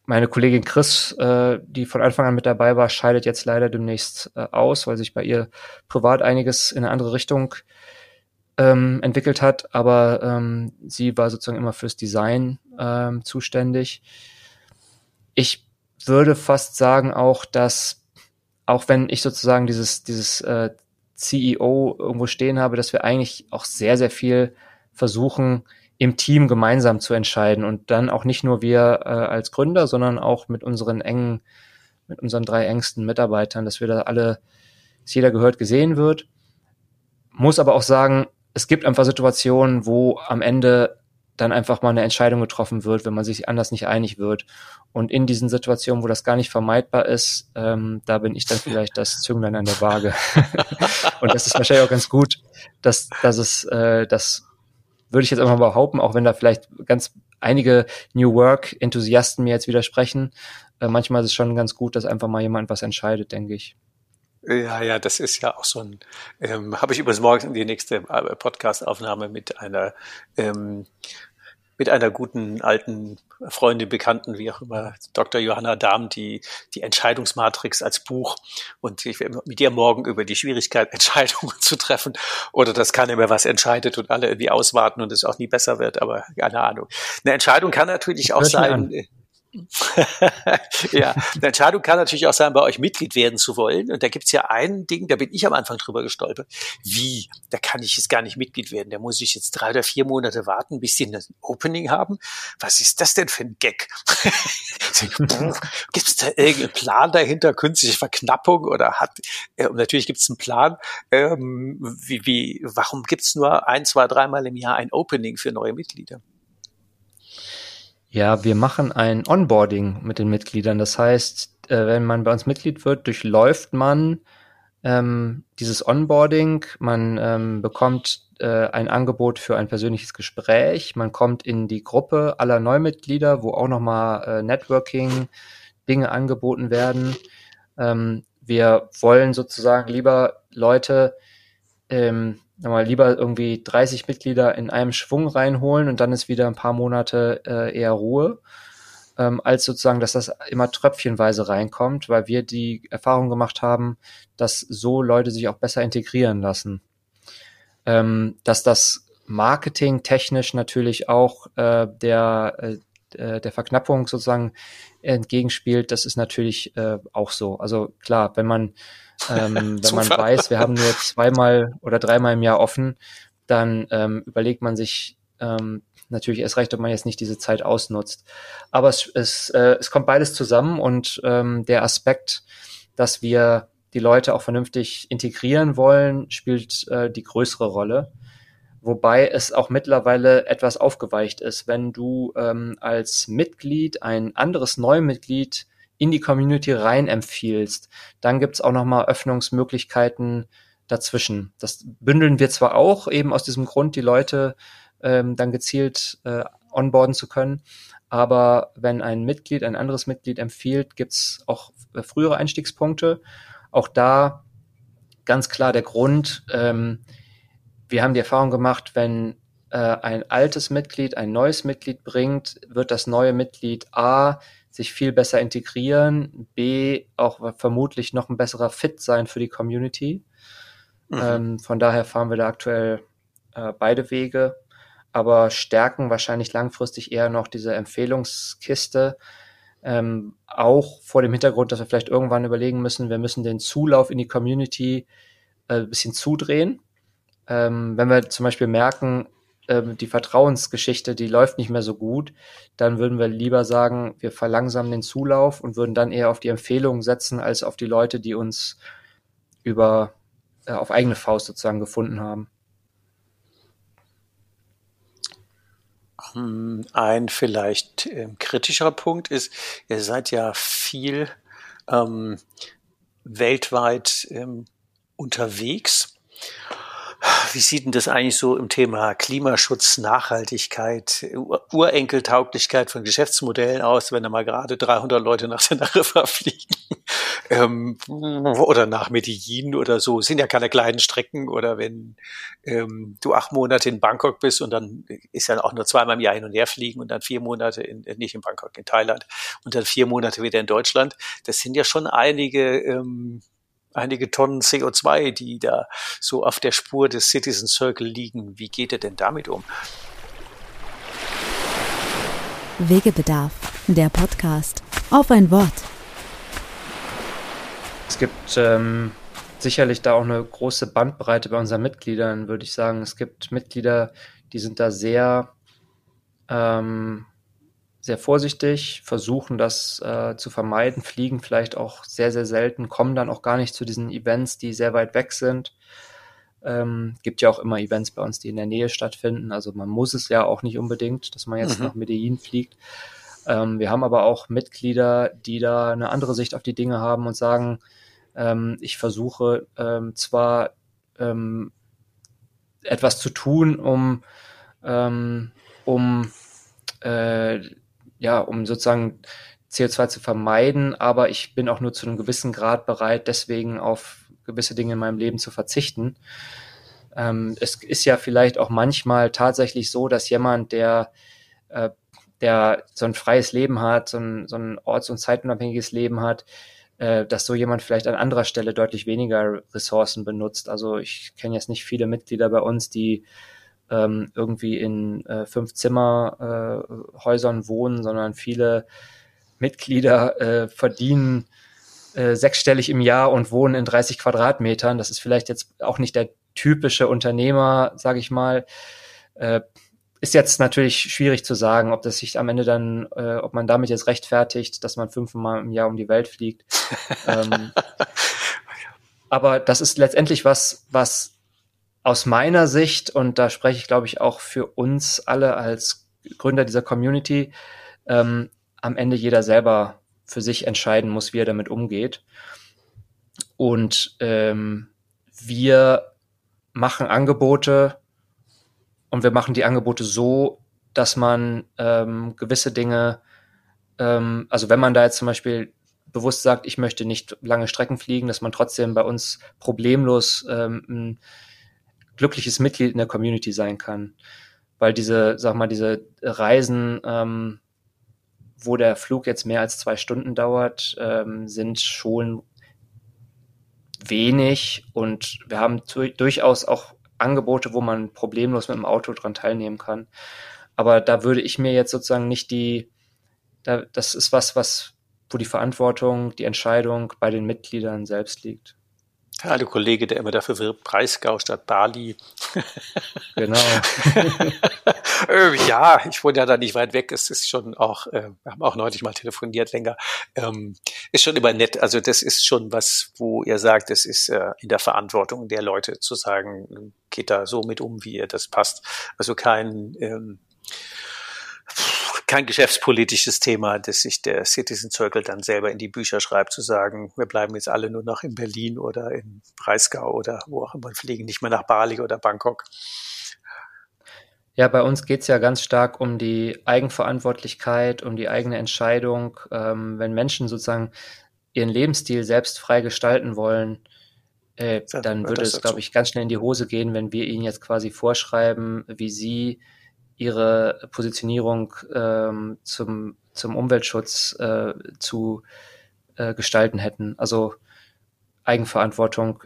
meine Kollegin Chris, äh, die von Anfang an mit dabei war, scheidet jetzt leider demnächst äh, aus, weil sich bei ihr privat einiges in eine andere Richtung ähm, entwickelt hat, aber ähm, sie war sozusagen immer fürs Design ähm, zuständig. Ich würde fast sagen auch, dass auch wenn ich sozusagen dieses, dieses äh, CEO irgendwo stehen habe, dass wir eigentlich auch sehr, sehr viel versuchen, im Team gemeinsam zu entscheiden und dann auch nicht nur wir äh, als Gründer, sondern auch mit unseren engen, mit unseren drei engsten Mitarbeitern, dass wir da alle, dass jeder gehört, gesehen wird. Muss aber auch sagen, es gibt einfach Situationen, wo am Ende dann einfach mal eine Entscheidung getroffen wird, wenn man sich anders nicht einig wird. Und in diesen Situationen, wo das gar nicht vermeidbar ist, ähm, da bin ich dann vielleicht das Zünglein an der Waage. *laughs* und das ist wahrscheinlich auch ganz gut, dass, dass es, äh, das würde ich jetzt einfach mal behaupten, auch wenn da vielleicht ganz einige New Work-Enthusiasten mir jetzt widersprechen. Äh, manchmal ist es schon ganz gut, dass einfach mal jemand was entscheidet, denke ich. Ja, ja, das ist ja auch so ein, ähm, habe ich übrigens morgen die nächste äh, Podcast-Aufnahme mit einer, ähm, mit einer guten alten Freundin, Bekannten, wie auch immer, Dr. Johanna Dahm, die, die Entscheidungsmatrix als Buch. Und ich werde mit ihr morgen über die Schwierigkeit, *laughs* Entscheidungen zu treffen oder dass keiner mehr was entscheidet und alle irgendwie auswarten und es auch nie besser wird, aber keine Ahnung. Eine Entscheidung kann natürlich auch sein, *laughs* ja, eine Entscheidung kann natürlich auch sein, bei euch Mitglied werden zu wollen. Und da gibt's ja ein Ding, da bin ich am Anfang drüber gestolpert. Wie? Da kann ich jetzt gar nicht Mitglied werden. Da muss ich jetzt drei oder vier Monate warten, bis sie ein Opening haben. Was ist das denn für ein Gag? *laughs* gibt's da irgendeinen Plan dahinter? Künstliche Verknappung oder hat, äh, natürlich gibt's einen Plan. Ähm, wie, wie, warum gibt's nur ein, zwei, dreimal im Jahr ein Opening für neue Mitglieder? Ja, wir machen ein Onboarding mit den Mitgliedern. Das heißt, äh, wenn man bei uns Mitglied wird, durchläuft man ähm, dieses Onboarding. Man ähm, bekommt äh, ein Angebot für ein persönliches Gespräch. Man kommt in die Gruppe aller Neumitglieder, wo auch nochmal äh, Networking Dinge angeboten werden. Ähm, wir wollen sozusagen lieber Leute ähm, mal lieber irgendwie 30 Mitglieder in einem Schwung reinholen und dann ist wieder ein paar Monate äh, eher Ruhe, ähm, als sozusagen, dass das immer tröpfchenweise reinkommt, weil wir die Erfahrung gemacht haben, dass so Leute sich auch besser integrieren lassen. Ähm, dass das Marketing technisch natürlich auch äh, der, äh, äh der Verknappung sozusagen entgegenspielt, das ist natürlich äh, auch so. Also klar, wenn man ähm, *laughs* wenn man weiß, wir haben nur zweimal oder dreimal im Jahr offen, dann ähm, überlegt man sich ähm, natürlich erst recht, ob man jetzt nicht diese Zeit ausnutzt. Aber es, es, äh, es kommt beides zusammen und ähm, der Aspekt, dass wir die Leute auch vernünftig integrieren wollen, spielt äh, die größere Rolle. Wobei es auch mittlerweile etwas aufgeweicht ist, wenn du ähm, als Mitglied ein anderes Neumitglied in die Community rein empfiehlst, dann gibt's auch nochmal Öffnungsmöglichkeiten dazwischen. Das bündeln wir zwar auch, eben aus diesem Grund, die Leute ähm, dann gezielt äh, onboarden zu können, aber wenn ein Mitglied ein anderes Mitglied empfiehlt, gibt's auch äh, frühere Einstiegspunkte. Auch da ganz klar der Grund, ähm, wir haben die Erfahrung gemacht, wenn äh, ein altes Mitglied ein neues Mitglied bringt, wird das neue Mitglied A sich viel besser integrieren, B, auch vermutlich noch ein besserer Fit sein für die Community. Mhm. Ähm, von daher fahren wir da aktuell äh, beide Wege, aber stärken wahrscheinlich langfristig eher noch diese Empfehlungskiste. Ähm, auch vor dem Hintergrund, dass wir vielleicht irgendwann überlegen müssen, wir müssen den Zulauf in die Community äh, ein bisschen zudrehen. Ähm, wenn wir zum Beispiel merken, ähm, die Vertrauensgeschichte, die läuft nicht mehr so gut, dann würden wir lieber sagen, wir verlangsamen den Zulauf und würden dann eher auf die Empfehlungen setzen, als auf die Leute, die uns über äh, auf eigene Faust sozusagen gefunden haben. Hm, ein vielleicht äh, kritischer Punkt ist, ihr seid ja viel ähm, weltweit ähm, unterwegs wie sieht denn das eigentlich so im Thema Klimaschutz, Nachhaltigkeit, Urenkeltauglichkeit von Geschäftsmodellen aus, wenn da mal gerade 300 Leute nach Teneriffa *laughs* fliegen ähm, oder nach Medellin oder so? sind ja keine kleinen Strecken oder wenn ähm, du acht Monate in Bangkok bist und dann ist ja auch nur zweimal im Jahr hin und her fliegen und dann vier Monate in, äh, nicht in Bangkok, in Thailand und dann vier Monate wieder in Deutschland. Das sind ja schon einige ähm, einige Tonnen CO2, die da so auf der Spur des Citizen Circle liegen. Wie geht er denn damit um? Wegebedarf, der Podcast. Auf ein Wort. Es gibt ähm, sicherlich da auch eine große Bandbreite bei unseren Mitgliedern, würde ich sagen. Es gibt Mitglieder, die sind da sehr, ähm, sehr vorsichtig, versuchen das äh, zu vermeiden, fliegen vielleicht auch sehr, sehr selten, kommen dann auch gar nicht zu diesen Events, die sehr weit weg sind. Ähm, gibt ja auch immer Events bei uns, die in der Nähe stattfinden. Also man muss es ja auch nicht unbedingt, dass man jetzt mhm. nach Medellin fliegt. Ähm, wir haben aber auch Mitglieder, die da eine andere Sicht auf die Dinge haben und sagen, ähm, ich versuche ähm, zwar ähm, etwas zu tun, um, ähm, um, äh, ja, um sozusagen CO2 zu vermeiden, aber ich bin auch nur zu einem gewissen Grad bereit, deswegen auf gewisse Dinge in meinem Leben zu verzichten. Ähm, es ist ja vielleicht auch manchmal tatsächlich so, dass jemand, der, äh, der so ein freies Leben hat, so ein, so ein orts- und zeitunabhängiges Leben hat, äh, dass so jemand vielleicht an anderer Stelle deutlich weniger Ressourcen benutzt. Also ich kenne jetzt nicht viele Mitglieder bei uns, die ähm, irgendwie in äh, fünf Zimmerhäusern äh, wohnen, sondern viele Mitglieder äh, verdienen äh, sechsstellig im Jahr und wohnen in 30 Quadratmetern. Das ist vielleicht jetzt auch nicht der typische Unternehmer, sage ich mal. Äh, ist jetzt natürlich schwierig zu sagen, ob das sich am Ende dann, äh, ob man damit jetzt rechtfertigt, dass man fünfmal im Jahr um die Welt fliegt. *laughs* ähm, aber das ist letztendlich was, was aus meiner Sicht, und da spreche ich, glaube ich, auch für uns alle als Gründer dieser Community, ähm, am Ende jeder selber für sich entscheiden muss, wie er damit umgeht. Und ähm, wir machen Angebote, und wir machen die Angebote so, dass man ähm, gewisse Dinge, ähm, also wenn man da jetzt zum Beispiel bewusst sagt, ich möchte nicht lange Strecken fliegen, dass man trotzdem bei uns problemlos ähm, glückliches Mitglied in der Community sein kann. Weil diese, sag mal, diese Reisen, ähm, wo der Flug jetzt mehr als zwei Stunden dauert, ähm, sind schon wenig und wir haben durchaus auch Angebote, wo man problemlos mit dem Auto dran teilnehmen kann. Aber da würde ich mir jetzt sozusagen nicht die, da, das ist was, was, wo die Verantwortung, die Entscheidung bei den Mitgliedern selbst liegt. Der alte Kollege, der immer dafür wirbt, Breisgau statt Bali. *laughs* Genau. *laughs* Äh, ja, ich wohne ja da nicht weit weg. Es ist schon auch, äh, wir haben auch neulich mal telefoniert länger. Ähm, ist schon immer nett. Also das ist schon was, wo ihr sagt, es ist äh, in der Verantwortung der Leute zu sagen, geht da so mit um, wie ihr das passt. Also kein ähm, kein geschäftspolitisches Thema, dass sich der Citizen Circle dann selber in die Bücher schreibt, zu sagen, wir bleiben jetzt alle nur noch in Berlin oder in Breisgau oder wo auch immer, fliegen nicht mehr nach Bali oder Bangkok. Ja, bei uns geht's ja ganz stark um die Eigenverantwortlichkeit, um die eigene Entscheidung. Ähm, wenn Menschen sozusagen ihren Lebensstil selbst frei gestalten wollen, äh, dann würde es, glaube ich, ganz schnell in die Hose gehen, wenn wir ihnen jetzt quasi vorschreiben, wie sie ihre Positionierung ähm, zum, zum Umweltschutz äh, zu äh, gestalten hätten. Also Eigenverantwortung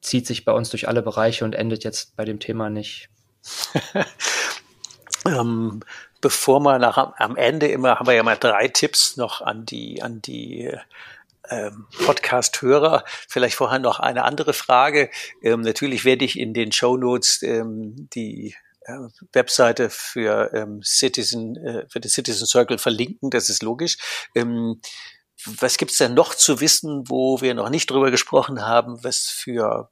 zieht sich bei uns durch alle Bereiche und endet jetzt bei dem Thema nicht. *laughs* ähm, bevor wir nach, am Ende immer haben wir ja mal drei Tipps noch an die an die ähm, Podcast-Hörer. Vielleicht vorher noch eine andere Frage. Ähm, natürlich werde ich in den Show Notes ähm, die Webseite für ähm, Citizen, äh, für den Citizen Circle verlinken, das ist logisch. Ähm, was gibt's denn noch zu wissen, wo wir noch nicht drüber gesprochen haben, was für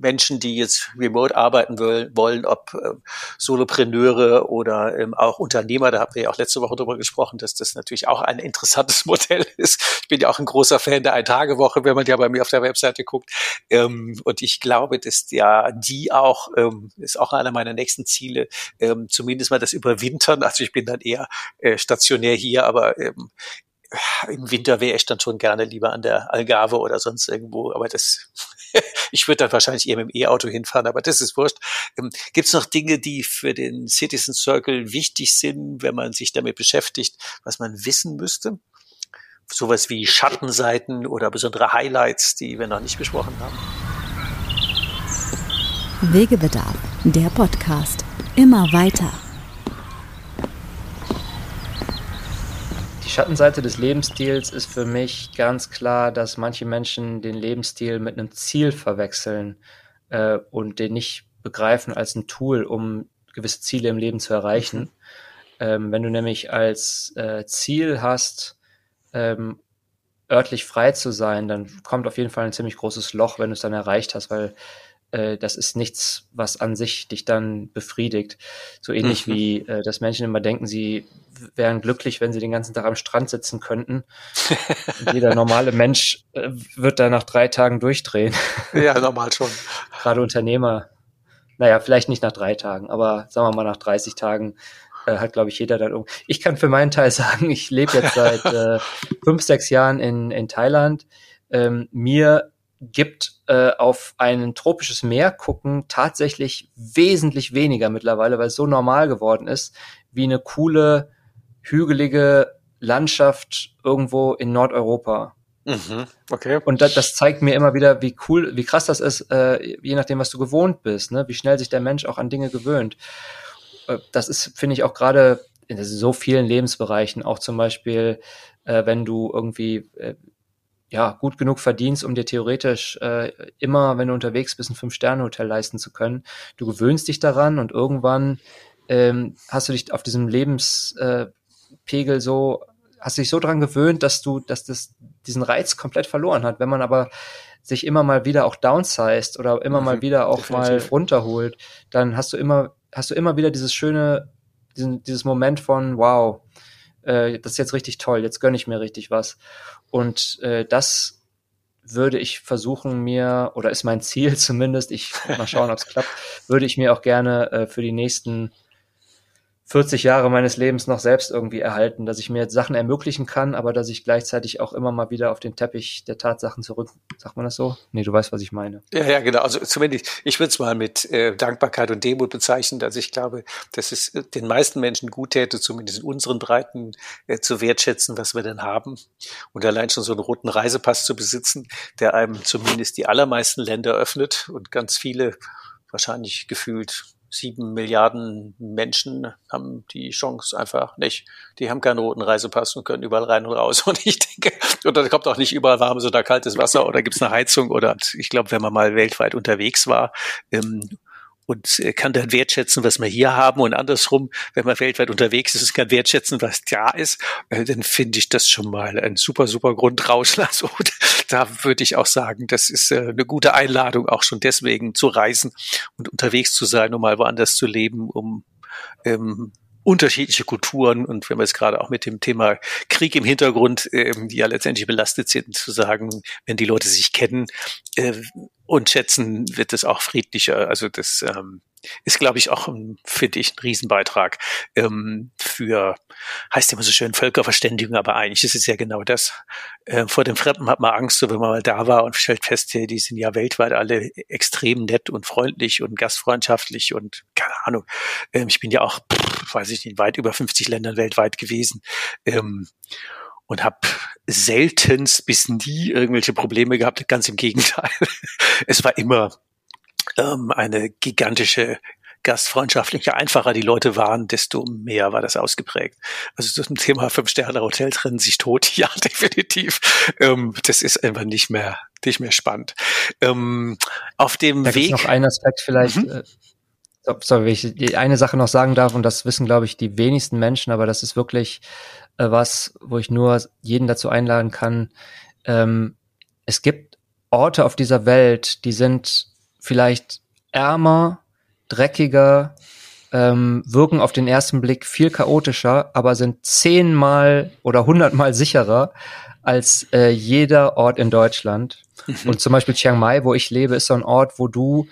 Menschen, die jetzt remote arbeiten wollen, ob äh, Solopreneure oder ähm, auch Unternehmer, da haben wir ja auch letzte Woche drüber gesprochen, dass das natürlich auch ein interessantes *laughs* Modell ist. Ich bin ja auch ein großer Fan der Ein-Tage-Woche, wenn man ja bei mir auf der Webseite guckt. Ähm, und ich glaube, dass ja die auch, ähm, ist auch einer meiner nächsten Ziele, ähm, zumindest mal das Überwintern. Also ich bin dann eher äh, stationär hier, aber ähm, im Winter wäre ich dann schon gerne lieber an der Algarve oder sonst irgendwo, aber das, *laughs* ich würde dann wahrscheinlich eher mit dem E-Auto hinfahren, aber das ist wurscht. Ähm, Gibt es noch Dinge, die für den Citizen Circle wichtig sind, wenn man sich damit beschäftigt, was man wissen müsste? Sowas wie Schattenseiten oder besondere Highlights, die wir noch nicht besprochen haben? Wegebedarf, der Podcast. Immer weiter. Schattenseite des Lebensstils ist für mich ganz klar, dass manche Menschen den Lebensstil mit einem Ziel verwechseln äh, und den nicht begreifen als ein Tool, um gewisse Ziele im Leben zu erreichen. Mhm. Ähm, wenn du nämlich als äh, Ziel hast, ähm, örtlich frei zu sein, dann kommt auf jeden Fall ein ziemlich großes Loch, wenn du es dann erreicht hast, weil äh, das ist nichts, was an sich dich dann befriedigt. So ähnlich mhm. wie, äh, dass Menschen immer denken, sie wären glücklich, wenn sie den ganzen Tag am Strand sitzen könnten. jeder *laughs* normale Mensch äh, wird da nach drei Tagen durchdrehen. Ja, normal schon. *laughs* Gerade Unternehmer. Naja, vielleicht nicht nach drei Tagen, aber sagen wir mal nach 30 Tagen äh, hat, glaube ich, jeder dann um. Ich kann für meinen Teil *laughs* sagen, ich lebe jetzt seit äh, fünf, sechs Jahren in, in Thailand. Ähm, mir gibt äh, auf ein tropisches Meer gucken tatsächlich wesentlich weniger mittlerweile, weil es so normal geworden ist, wie eine coole, hügelige Landschaft irgendwo in Nordeuropa. Mhm, okay. Und das, das zeigt mir immer wieder, wie cool, wie krass das ist, äh, je nachdem, was du gewohnt bist, ne? wie schnell sich der Mensch auch an Dinge gewöhnt. Äh, das ist, finde ich, auch gerade in so vielen Lebensbereichen, auch zum Beispiel, äh, wenn du irgendwie äh, ja, gut genug verdienst, um dir theoretisch äh, immer, wenn du unterwegs bist, ein Fünf-Sterne-Hotel leisten zu können. Du gewöhnst dich daran und irgendwann ähm, hast du dich auf diesem Lebenspegel äh, so, hast dich so dran gewöhnt, dass du, dass das diesen Reiz komplett verloren hat. Wenn man aber sich immer mal wieder auch downsized oder immer mhm, mal wieder auch definitiv. mal runterholt, dann hast du immer, hast du immer wieder dieses schöne, diesen, dieses Moment von, wow, äh, das ist jetzt richtig toll, jetzt gönne ich mir richtig was. Und äh, das würde ich versuchen mir, oder ist mein Ziel *laughs* zumindest, ich mal schauen, ob es klappt, würde ich mir auch gerne äh, für die nächsten 40 Jahre meines Lebens noch selbst irgendwie erhalten, dass ich mir Sachen ermöglichen kann, aber dass ich gleichzeitig auch immer mal wieder auf den Teppich der Tatsachen zurück, sagt man das so? Nee, du weißt, was ich meine. Ja, ja, genau. Also zumindest, ich würde es mal mit äh, Dankbarkeit und Demut bezeichnen, dass ich glaube, dass es äh, den meisten Menschen gut täte, zumindest in unseren Breiten äh, zu wertschätzen, was wir denn haben. Und allein schon so einen roten Reisepass zu besitzen, der einem zumindest die allermeisten Länder öffnet und ganz viele wahrscheinlich gefühlt sieben Milliarden Menschen haben die Chance einfach nicht. Die haben keinen roten Reisepass und können überall rein und raus. *laughs* Und ich denke, und da kommt auch nicht überall warmes oder kaltes Wasser oder gibt's eine Heizung oder ich glaube, wenn man mal weltweit unterwegs war, ähm, und äh, kann dann wertschätzen, was wir hier haben und andersrum, wenn man weltweit unterwegs ist und kann wertschätzen, was da ist, äh, dann finde ich das schon mal ein super, super Grundrauschlass. *laughs* Und da würde ich auch sagen, das ist äh, eine gute Einladung, auch schon deswegen zu reisen und unterwegs zu sein, um mal woanders zu leben, um ähm, unterschiedliche Kulturen und wenn wir jetzt gerade auch mit dem Thema Krieg im Hintergrund, ähm, die ja letztendlich belastet sind, zu sagen, wenn die Leute sich kennen äh, und schätzen, wird es auch friedlicher. Also das ähm, ist, glaube ich, auch, finde ich, ein Riesenbeitrag ähm, für, heißt immer so schön, Völkerverständigung, aber eigentlich ist es ja genau das. Äh, vor dem Fremden hat man Angst, so wenn man mal da war und stellt fest, die sind ja weltweit alle extrem nett und freundlich und gastfreundschaftlich und keine Ahnung. Ähm, ich bin ja auch, pff, weiß ich nicht, weit über 50 Ländern weltweit gewesen. Ähm, und habe seltenst bis nie irgendwelche Probleme gehabt. Ganz im Gegenteil. *laughs* Es war immer ähm, eine gigantische gastfreundschaftlich, je einfacher die Leute waren, desto mehr war das ausgeprägt. Also das Thema Fünf-Sterne-Hotel trennen sich tot, *laughs* ja, definitiv. Ähm, das ist einfach nicht mehr, nicht mehr spannend. Ähm, auf dem da Weg. noch ein Aspekt vielleicht, mhm. äh, sorry, wenn ich die eine Sache noch sagen darf, und das wissen, glaube ich, die wenigsten Menschen, aber das ist wirklich äh, was, wo ich nur jeden dazu einladen kann. Ähm, es gibt Orte auf dieser Welt, die sind vielleicht ärmer, dreckiger, ähm, wirken auf den ersten Blick viel chaotischer, aber sind zehnmal oder hundertmal sicherer als äh, jeder Ort in Deutschland. Mhm. *laughs* Und zum Beispiel Chiang Mai, wo ich lebe, ist so ein Ort, wo du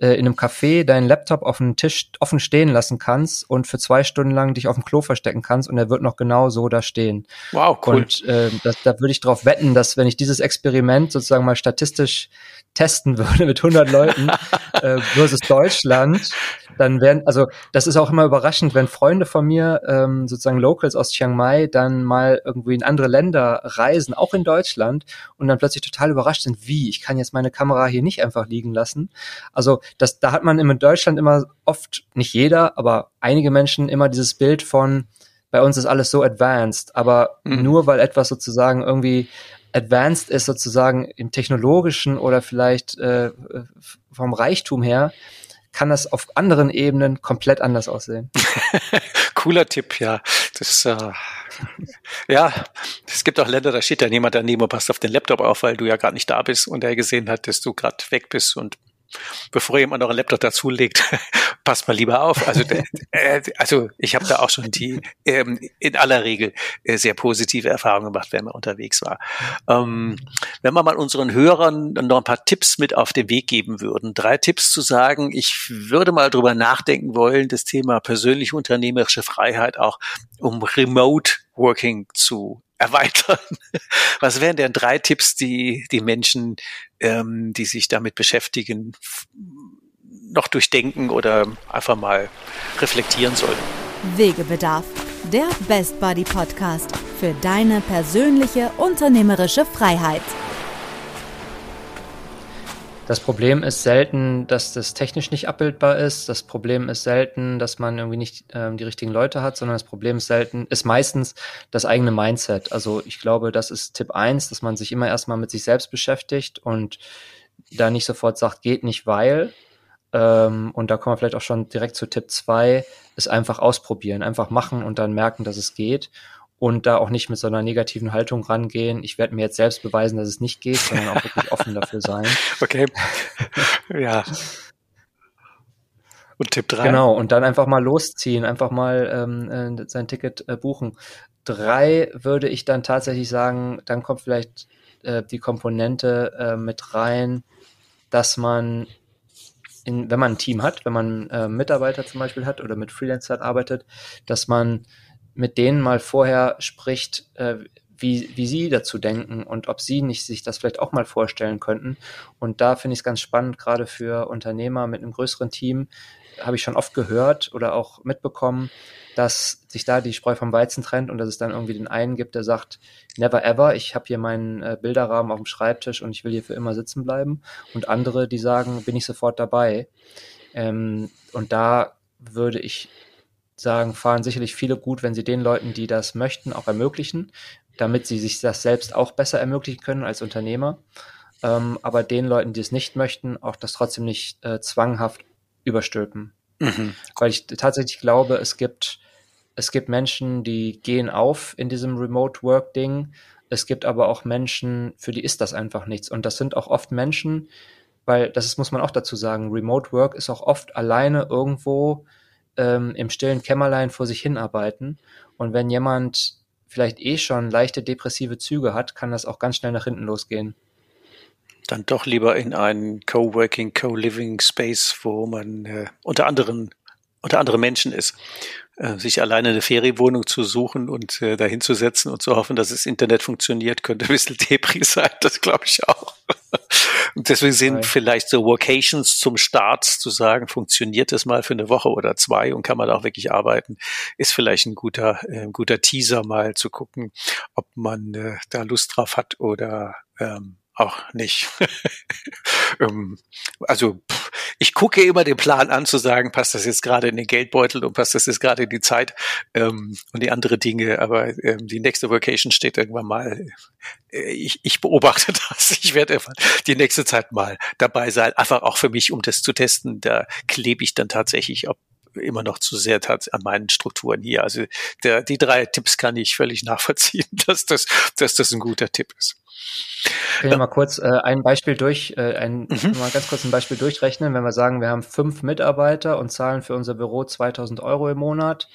äh, in einem Café deinen Laptop auf dem Tisch offen stehen lassen kannst und für zwei Stunden lang dich auf dem Klo verstecken kannst und er wird noch genau so da stehen. Wow, cool. Und äh, das, da würde ich darauf wetten, dass wenn ich dieses Experiment sozusagen mal statistisch testen würde mit 100 Leuten *laughs* äh, versus Deutschland, dann werden, also das ist auch immer überraschend, wenn Freunde von mir, ähm, sozusagen Locals aus Chiang Mai, dann mal irgendwie in andere Länder reisen, auch in Deutschland, und dann plötzlich total überrascht sind, wie, ich kann jetzt meine Kamera hier nicht einfach liegen lassen. Also das, da hat man in Deutschland immer oft, nicht jeder, aber einige Menschen immer dieses Bild von, bei uns ist alles so advanced, aber mhm. nur weil etwas sozusagen irgendwie advanced ist sozusagen im technologischen oder vielleicht äh, vom Reichtum her, kann das auf anderen Ebenen komplett anders aussehen. *laughs* Cooler Tipp, ja. Das, äh, ja, es gibt auch Länder, da steht dann jemand daneben und passt auf den Laptop auf, weil du ja gerade nicht da bist und er gesehen hat, dass du gerade weg bist und bevor jemand noch einen Laptop dazulegt, *laughs* passt mal lieber auf. Also, äh, also ich habe da auch schon die ähm, in aller Regel äh, sehr positive Erfahrungen gemacht, wenn man unterwegs war. Ähm, wenn wir mal unseren Hörern noch ein paar Tipps mit auf den Weg geben würden, drei Tipps zu sagen, ich würde mal drüber nachdenken wollen, das Thema persönliche unternehmerische Freiheit auch um Remote Working zu erweitern. *laughs* Was wären denn drei Tipps, die die Menschen, ähm, die sich damit beschäftigen, noch durchdenken oder einfach mal reflektieren sollen? Wegebedarf, der Best Buddy Podcast für deine persönliche unternehmerische Freiheit. Das Problem ist selten, dass das technisch nicht abbildbar ist. Das Problem ist selten, dass man irgendwie nicht ähm, die richtigen Leute hat, sondern das Problem ist selten, ist meistens das eigene Mindset. Also ich glaube, das ist Tipp eins, dass man sich immer erstmal mit sich selbst beschäftigt und da nicht sofort sagt, geht nicht, weil. Ähm, und da kommen wir vielleicht auch schon direkt zu Tipp zwei, ist einfach ausprobieren, einfach machen und dann merken, dass es geht und da auch nicht mit so einer negativen Haltung rangehen. Ich werde mir jetzt selbst beweisen, dass es nicht geht, sondern auch wirklich offen dafür sein. *laughs* Okay. ja. Und Tipp 3. Genau, und dann einfach mal losziehen, einfach mal ähm, äh, sein Ticket äh, buchen. Drei würde ich dann tatsächlich sagen, dann kommt vielleicht äh, die Komponente äh, mit rein, dass man in, wenn man ein Team hat, wenn man äh, Mitarbeiter zum Beispiel hat oder mit Freelancern arbeitet, dass man mit denen mal vorher spricht, äh, wie, wie sie dazu denken und ob sie nicht sich das vielleicht auch mal vorstellen könnten. Und da finde ich es ganz spannend, gerade für Unternehmer mit einem größeren Team, habe ich schon oft gehört oder auch mitbekommen, dass sich da die Spreu vom Weizen trennt und dass es dann irgendwie den einen gibt, der sagt, never ever, ich habe hier meinen äh, Bilderrahmen auf dem Schreibtisch und ich will hier für immer sitzen bleiben. Und andere, die sagen, bin ich sofort dabei. Ähm, und da würde ich sagen, fahren sicherlich viele gut, wenn sie den Leuten, die das möchten, auch ermöglichen, damit sie sich das selbst auch besser ermöglichen können als Unternehmer. Ähm, aber den Leuten, die es nicht möchten, auch das trotzdem nicht äh, zwanghaft überstülpen. Mhm. Weil ich tatsächlich glaube, es gibt, es gibt Menschen, die gehen auf in diesem Remote Work Ding. Es gibt aber auch Menschen, für die ist das einfach nichts. Und das sind auch oft Menschen, weil das ist, muss man auch dazu sagen, Remote Work ist auch oft alleine irgendwo ähm, im stillen Kämmerlein vor sich hinarbeiten. Und wenn jemand vielleicht eh schon leichte depressive Züge hat, kann das auch ganz schnell nach hinten losgehen. Dann doch lieber in einen Coworking, Co-Living Space, wo man äh, unter anderem unter andere Menschen ist, sich alleine eine Ferienwohnung zu suchen und äh, dahin zu setzen und zu hoffen, dass das Internet funktioniert, könnte ein bisschen Depri sein, das glaube ich auch. *laughs* Und deswegen sind Nein. vielleicht so Vocations zum Start zu sagen, funktioniert das mal für eine Woche oder zwei und kann man auch wirklich arbeiten, ist vielleicht ein guter, äh, guter Teaser mal zu gucken, ob man äh, da Lust drauf hat oder ähm, auch nicht. *laughs* Ähm, also ich gucke immer den Plan an zu sagen, passt das jetzt gerade in den Geldbeutel und passt das jetzt gerade in die Zeit ähm, und die andere Dinge, aber ähm, die nächste Vocation steht irgendwann mal. Äh, ich, ich beobachte *laughs* das. Ich werde die nächste Zeit mal dabei sein, einfach auch für mich, um das zu testen. Da klebe ich dann tatsächlich, ob immer noch zu sehr an meinen Strukturen hier. Also der, die drei Tipps kann ich völlig nachvollziehen, *laughs* dass das, dass das ein guter Tipp ist. Können wir mal kurz äh, ein Beispiel durch, äh, ein, mhm. mal ganz kurz ein Beispiel durchrechnen, wenn wir sagen, wir haben fünf Mitarbeiter und zahlen für unser Büro 2000 Euro im Monat.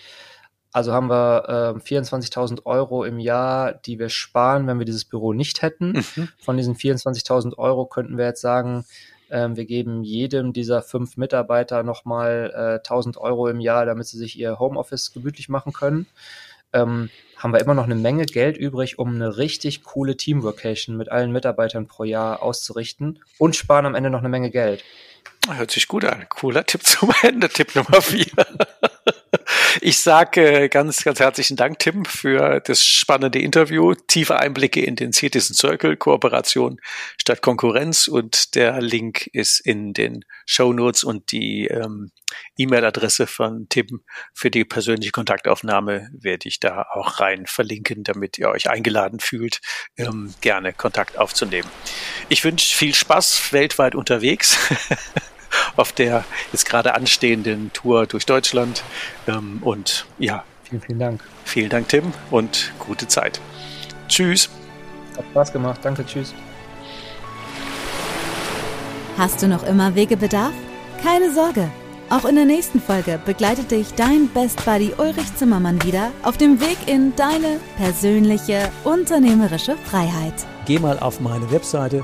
Also haben wir äh, 24.000 Euro im Jahr, die wir sparen, wenn wir dieses Büro nicht hätten. Mhm. Von diesen 24.000 Euro könnten wir jetzt sagen, äh, wir geben jedem dieser fünf Mitarbeiter nochmal äh, 1.000 Euro im Jahr, damit sie sich ihr Homeoffice gemütlich machen können ähm, haben wir immer noch eine Menge Geld übrig, um eine richtig coole Team-Vacation mit allen Mitarbeitern pro Jahr auszurichten und sparen am Ende noch eine Menge Geld. Hört sich gut an. Cooler Tipp zum Ende, Tipp Nummer vier. *laughs* Ich sage äh, ganz, ganz herzlichen Dank, Tim, für das spannende Interview, tiefe Einblicke in den Citizen Circle, Kooperation statt Konkurrenz und der Link ist in den Show Notes und die ähm, E-Mail-Adresse von Tim für die persönliche Kontaktaufnahme werde ich da auch rein verlinken, damit ihr euch eingeladen fühlt, ähm, gerne Kontakt aufzunehmen. Ich wünsche viel Spaß weltweit unterwegs. *laughs* auf der jetzt gerade anstehenden Tour durch Deutschland. Ähm, und ja. Vielen, vielen Dank. Vielen Dank, Tim, und gute Zeit. Tschüss. Hat Spaß gemacht. Danke, tschüss. Hast du noch immer Wegebedarf? Keine Sorge. Auch in der nächsten Folge begleitet dich dein Best Buddy Ulrich Zimmermann wieder auf dem Weg in deine persönliche unternehmerische Freiheit. Geh mal auf meine Webseite